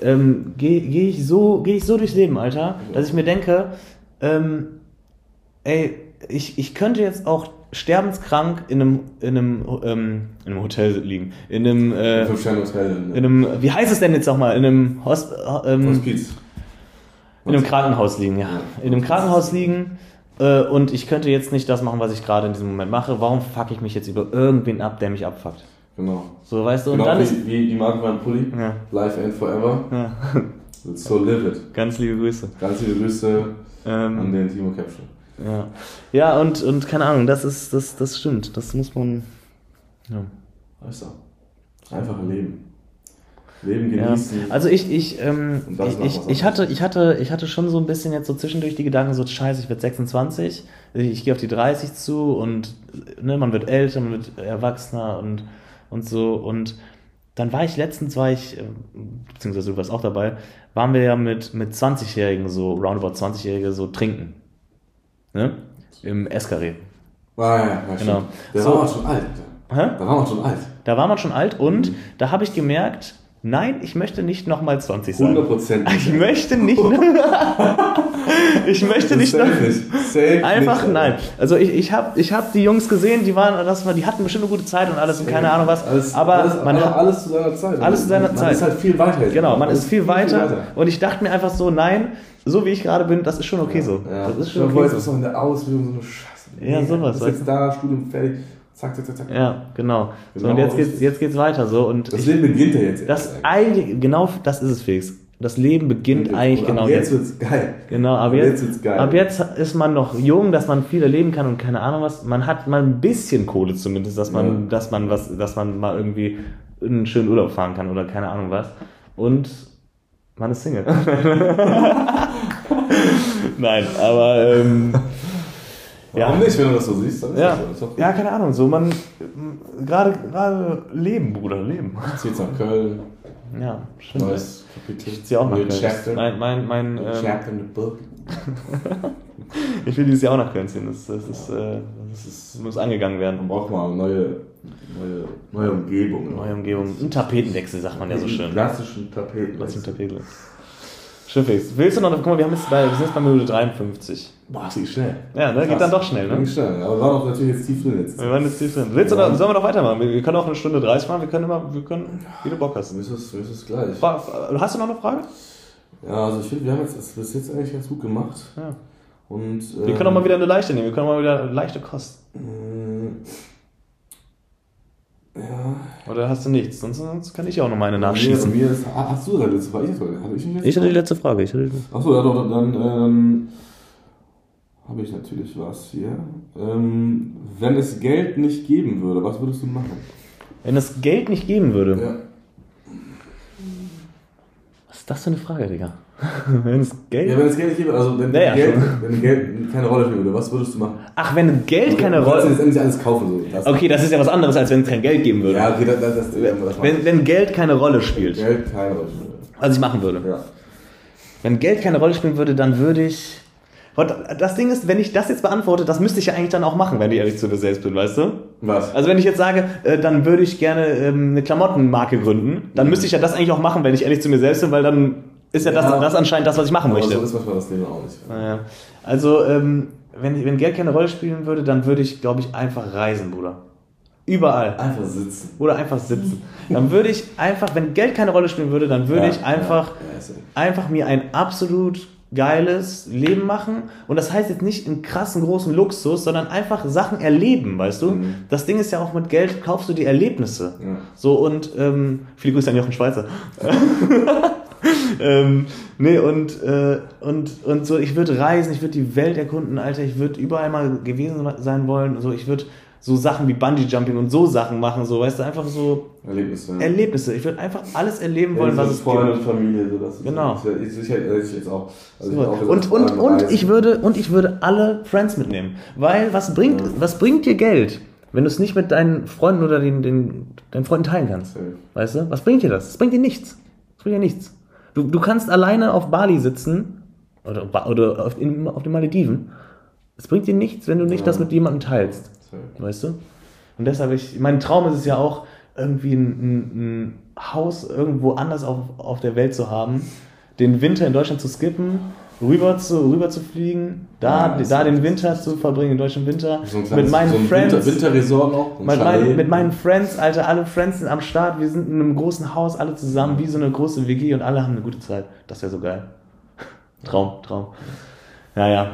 ähm, gehe geh ich, so, geh ich so durchs Leben, Alter, dass ich mir denke, ähm, ey, ich, ich könnte jetzt auch sterbenskrank in einem, in einem, ähm, in einem Hotel liegen. In einem, äh, Sterne Hotel. in einem, wie heißt es denn jetzt nochmal? In einem Hosp ähm, Hospiz. in einem Krankenhaus liegen, ja. In einem Krankenhaus liegen äh, und ich könnte jetzt nicht das machen, was ich gerade in diesem Moment mache. Warum fuck ich mich jetzt über irgendwen ab, der mich abfuckt? Genau. So, weißt du, und genau dann wie, ist. wie die Marke beim Pulli. Ja, Life and forever. ja. So live it. Ganz liebe Grüße. Ganz viele Grüße an Ähm, den Timo Caption. Ja, ja und, und keine Ahnung, das ist, das, das stimmt. Das muss man. Ja. Weißt du? Einfach leben. Leben Ja. genießen. Also ich, ich, ähm, ich, ich, hatte, ich, hatte, ich hatte schon so ein bisschen jetzt so zwischendurch die Gedanken, so scheiße, ich werde 26, ich, ich gehe auf die 30 zu und ne, man wird älter, man wird erwachsener und, und so. Und dann war ich letztens, war ich, äh, beziehungsweise du warst auch dabei, waren wir ja mit, mit 20-Jährigen, so roundabout 20-Jährige, so trinken. Ne? Im Escaré. ah, ja, ja, Genau. Der So. war auch schon alt. Hä? Da war man schon alt. Da war man schon alt und Mhm. da habe ich gemerkt, nein, ich möchte nicht nochmal 20 sein. 100 Prozent. Ich möchte nicht. ich möchte nicht. Safe nicht. Safe Einfach nicht, nein. Also ich, ich habe ich hab die Jungs gesehen, die waren, das war, die hatten bestimmt eine gute Zeit und alles und keine Ahnung was. Alles, aber alles, man hat alles zu seiner Zeit. Alles zu seiner man Zeit. ist halt viel weiter. genau, man Man ist viel weiter, viel und ich dachte mir einfach so, nein, so wie ich gerade bin, das ist schon okay so. Ja. Das ist schon okay jetzt bist so. du in der Ausbildung so eine Scheiße. Ja, sowas, Bist weißt jetzt da, Studium fertig. Zack, zack, zack, zack. Ja, genau. So, Genau und jetzt geht's, jetzt geht's weiter so und Das ich, Leben beginnt ja jetzt. das eigentlich genau das ist es Felix. Das Leben beginnt eigentlich Und genau jetzt. jetzt. wird's geil. Genau, aber Ab jetzt, jetzt wird's geil. ab jetzt ist man noch jung, dass man viel erleben kann und keine Ahnung was. Man hat mal ein bisschen Kohle zumindest, dass man, Ja. dass man was, dass man mal irgendwie in einen schönen Urlaub fahren kann oder keine Ahnung was. Und man ist Single. Nein, aber ähm, ja. Warum nicht, wenn du das so siehst? Dann ist Ja, das so. Gut. ja, keine Ahnung. So man gerade gerade leben, Bruder, leben. Jetzt geht's nach Köln. Ja, stimmt. Neues Kapitel. Ich ziehe auch nach Köln. Chapter. Mein, mein, mein, ähm, Chapter in the book. ich will dieses Jahr auch nach Köln ziehen. Das, das, ist, äh, das ist, muss angegangen werden. Man braucht mal neue, neue, neue Umgebung. Neue Umgebung. Ein Tapetenwechsel, sagt man ja so schön. Klassischen Tapeten. Lass den Tapeten. Schön fix. Willst du noch, guck mal, wir, haben jetzt bei, wir sind jetzt bei Minute 53. Boah, das geht schnell. Ja, ne? Geht dann doch schnell, Ging ne? schnell, aber wir waren auch natürlich jetzt tief drin jetzt. Wir waren jetzt tief drin. Willst du noch, sollen wir noch weitermachen? Wir, wir können auch eine Stunde 30 machen, wir können immer, wir können, wie du Bock hast. Mir ist es, gleich. Hast du noch eine Frage? Ja, also ich finde, wir haben jetzt das bis jetzt eigentlich ganz gut gemacht. Ja. Und, Wir können auch mal wieder eine leichte nehmen, wir können auch mal wieder eine leichte Kost. Ja. Oder hast du nichts? Sonst, sonst kann ich auch noch meine Mir, nachschießen. mir ist, ah, hast du da letzte Frage? Ich hatte ich nicht Ich hatte die letzte Frage. Ich hatte Achso, ja doch, dann ähm, habe ich natürlich was hier. Ähm, wenn es Geld nicht geben würde, was würdest du machen? Wenn es Geld nicht geben würde. Ja. Was ist das für eine Frage, Digga? wenn es Geld. Ja, wenn es Geld nicht würde, also wenn, Ja, ja, Geld, wenn Geld keine Rolle spielen würde, was würdest du machen? Ach, wenn Geld keine Du kannst Rolle. jetzt alles kaufen. So. Das, Okay, das ist ja was anderes, als wenn es kein Geld geben würde. Ja, okay, das, das, das, das Wenn, wenn Geld keine Rolle spielt, Geld keine Rolle spielen was ich machen würde. Ja. Wenn Geld keine Rolle spielen würde, dann würde ich. Das Ding ist, wenn ich das jetzt beantworte, das müsste ich ja eigentlich dann auch machen, wenn ich ehrlich zu mir selbst bin, weißt du? Was? Also wenn ich jetzt sage, äh, dann würde ich gerne ähm, eine Klamottenmarke gründen, dann müsste ich ja das eigentlich auch machen, wenn ich ehrlich zu mir selbst bin, weil dann ist ja, das, Ja. das anscheinend das, was ich machen möchte. so ist manchmal das Leben auch nicht. Naja. Also, ähm, wenn, wenn Geld keine Rolle spielen würde, dann würde ich, glaube ich, einfach reisen, Bruder. Überall. Einfach sitzen. Oder einfach sitzen. Dann würde ich einfach, wenn Geld keine Rolle spielen würde, dann würde Ja, ich einfach, Ja, einfach mir ein absolut geiles Leben machen. Und das heißt jetzt nicht einen krassen großen Luxus, sondern einfach Sachen erleben, weißt du? Mhm. Das Ding ist ja auch mit Geld kaufst du die Erlebnisse. Ja. So und ähm, viele Grüße an Jochen Schweizer. ähm, nee, und, äh, und, und so, ich würde reisen, ich würde die Welt erkunden, Alter, ich würde überall mal gewesen sein wollen. So, ich würde so Sachen wie Bungee Jumping und so Sachen machen, so, weißt du, einfach so Erlebnisse. ja. Erlebnisse. Ich würde einfach alles erleben wollen, Ja, was so es Freunde gibt. und Familie, so das ist Genau. Ist, ja- ich, ich, ich jetzt auch. Also ich So. hab auch Und, und, und Reisen. ich würde, und ich würde alle Friends mitnehmen. Weil was bringt, was bringt dir Geld, wenn du es nicht mit deinen Freunden oder den, den, deinen Freunden teilen kannst? Safe. Weißt du? Was bringt dir das? Das bringt dir nichts. Das bringt dir nichts. Du, du kannst alleine auf Bali sitzen oder, oder auf, in, auf den Malediven. Es bringt dir nichts, wenn du nicht Ja. das mit jemandem teilst. Weißt du? Und deshalb, ich, mein Traum ist es ja auch, irgendwie ein, ein, ein Haus irgendwo anders auf, auf der Welt zu haben, den Winter in Deutschland zu skippen, rüber zu, rüber zu fliegen, da, Ja, da den Winter zu verbringen, den deutschen Winter, So ein kleines, mit meinen so Friends. Winter, Winterresort noch. Mit meinen, mit meinen Friends, Alter, alle Friends sind am Start. Wir sind in einem großen Haus, alle zusammen, wie so eine große WG und alle haben eine gute Zeit. Das wäre so geil. Traum, Traum. Ja, ja.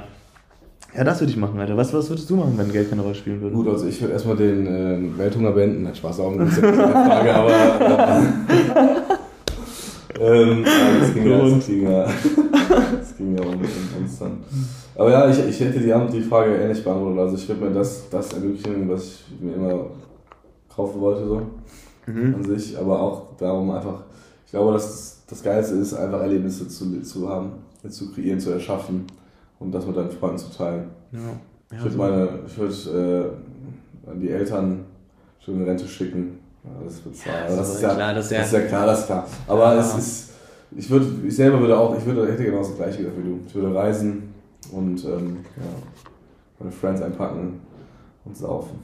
Ja, das würde ich machen, Alter. Was, was würdest du machen, wenn Geld keine Rolle spielen würde? Gut, also ich würde erstmal den äh, Welthunger beenden. Spaß auch ein bisschen eine Frage, aber. Äh, ähm, das ging ja, das ging ja, das ging ja um, um uns dann. Aber ja, ich, ich hätte die, die Frage ähnlich beantwortet. Also ich würde mir das, das ermöglichen, was ich mir immer kaufen wollte, so Mhm. an sich. Aber auch darum einfach, ich glaube, dass das, Geilste ist, einfach Erlebnisse zu, zu haben, zu kreieren, zu erschaffen und das mit deinen Freunden zu teilen. Ja. Ich Ja, würde so. meine, ich würde äh, die Eltern schöne Rente schicken. Ja, das wird zwar, das das, ist ja ja, klar, das ist ja- das ist ja klar, das ist klar. Aber Ja. es ist, ich würde, ich selber würde auch, ich würde, hätte genau das gleiche gesagt wie du. Ich würde reisen und ähm, ja, meine Friends einpacken und saufen.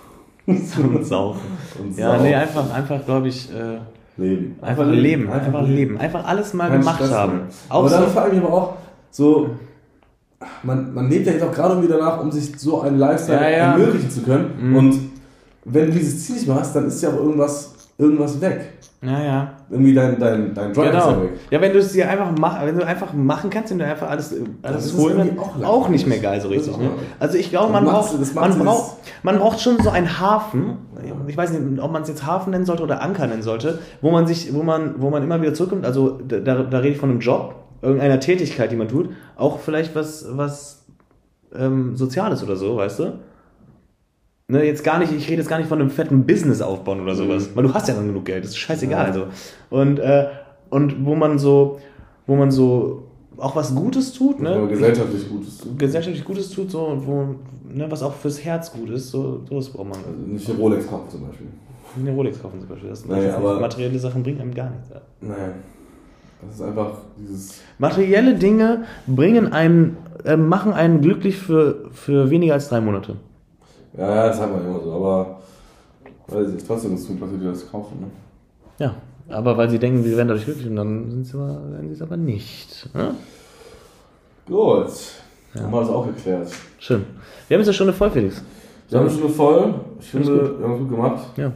und saufen. Und Ja, saufen. nee, einfach, einfach glaube ich, äh, leben. einfach leben, einfach leben, einfach alles mal Kein gemacht Stress haben. aber dann so, vor allem aber auch so, man, man lebt ja jetzt auch gerade irgendwie danach, um sich so einen Lifestyle Ja, ja. ermöglichen zu können. Mhm. Und wenn du dieses Ziel nicht mehr hast, dann ist ja auch irgendwas, irgendwas weg. ja, ja. Irgendwie dein, dein, dein Drive ist Genau. ja weg. Ja, wenn du es dir einfach mach, wenn du einfach machen kannst, wenn du einfach alles, Das alles ist holen, dann auch auch, nicht mehr geil so ist richtig. Ne? Also ich glaube, man braucht, macht man braucht, man braucht schon so einen Hafen. Ich weiß nicht, ob man es jetzt Hafen nennen sollte oder Anker nennen sollte, wo man sich, wo man, wo man immer wieder zurückkommt. Also da, da, da rede ich von einem Job, irgendeiner Tätigkeit, die man tut, auch vielleicht was, was ähm, Soziales oder so, weißt du? Ne, jetzt gar nicht, ich rede jetzt gar nicht von einem fetten Business aufbauen oder sowas, weil du hast ja dann genug Geld, das ist scheißegal. Ja. Also. Und, äh, und wo man so, wo man so auch was Gutes tut, Ne? ne? gesellschaftlich Gutes. gesellschaftlich Gutes tut, so und wo, ne, was auch fürs Herz gut ist, so, sowas braucht man. Also nicht eine Rolex kaufen zum Beispiel. Eine Rolex kaufen zum Beispiel. Das, Naja, aber- materielle Sachen bringen einem gar nichts. Ja. Nein. Das ist einfach dieses. Materielle Dinge bringen einen, äh, machen einen glücklich für, für weniger als drei Monate. Ja, ja, das hat man immer so, aber weiß ich, trotzdem es gut, dass wir dir das kaufen. Ne? Ja, aber weil sie denken, sie werden dadurch glücklich und dann sind sie aber, werden sie es aber nicht. Ne? Gut. Haben wir das auch geklärt. Schön. Wir haben jetzt eine Stunde voll, Felix. Wir haben eine Stunde voll. Ich finde, wir haben es gut gemacht. Ja.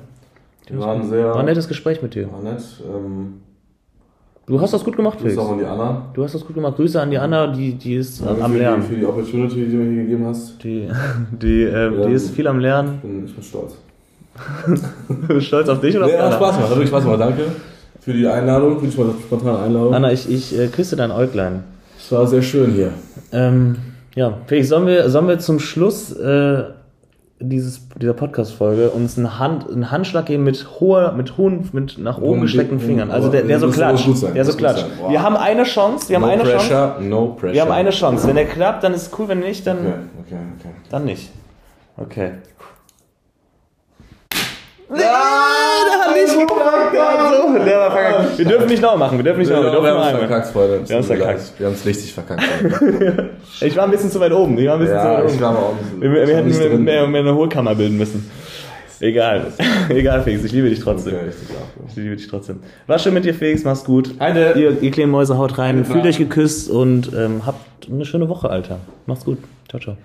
Wir waren sehr. War ein nettes Gespräch mit dir. War nett. Ähm, Du hast das gut gemacht, Grüße Felix. auch an die Anna. Du hast das gut gemacht. Grüße an die Anna, die, die ist Danke am für Lernen. Die, für die Opportunity, die du mir hier gegeben hast. Die, die, äh, Ja. die ist viel am Lernen. Ich bin, ich bin stolz. Stolz auf dich oder auf Nee, hat Anna? Spaß gemacht. Hat wirklich Spaß gemacht. Danke für die Einladung, für die spontane Einladung. Anna, ich, ich äh, küsse dein Äuglein. Es war sehr schön hier. Ähm, ja, Felix, sollen wir, sollen wir zum Schluss äh, dieses, dieser Podcast-Folge uns einen, Hand, einen Handschlag geben mit hoher, mit hohen, mit nach oben hohen gestreckten Fingern? Also der, der so klatscht. Der so klatscht. Boah. Wir haben eine Chance, wir haben no eine Chance. pressure, no pressure. Wir haben eine Chance. Wenn der klappt, dann ist cool, wenn nicht, dann, Okay, okay, okay. dann nicht. Okay. Nee, der hat nicht geklappt. Der, war verkackt. Wir dürfen nicht noch machen. Wir dürfen nicht noch. Wir wir dürfen haben es verkackt, Freunde. Wir Tut mir verkackt. Wir haben es richtig verkackt. Ich war ein bisschen zu weit oben. Ich war ein bisschen zu ja, weit ich oben. glaube auch nicht. Wir, wir Ich war nicht hätten mehr, mehr eine Hohlkammer bilden müssen. Egal. Egal, Felix, ich liebe dich trotzdem. Okay, ich Ich liebe dich trotzdem. War schön mit dir, Felix, mach's gut. Heide. Ihr, ihr kleinen Mäuse, haut rein, fühlt euch geküsst und ähm, habt eine schöne Woche, Alter. Macht's gut. Ciao, ciao.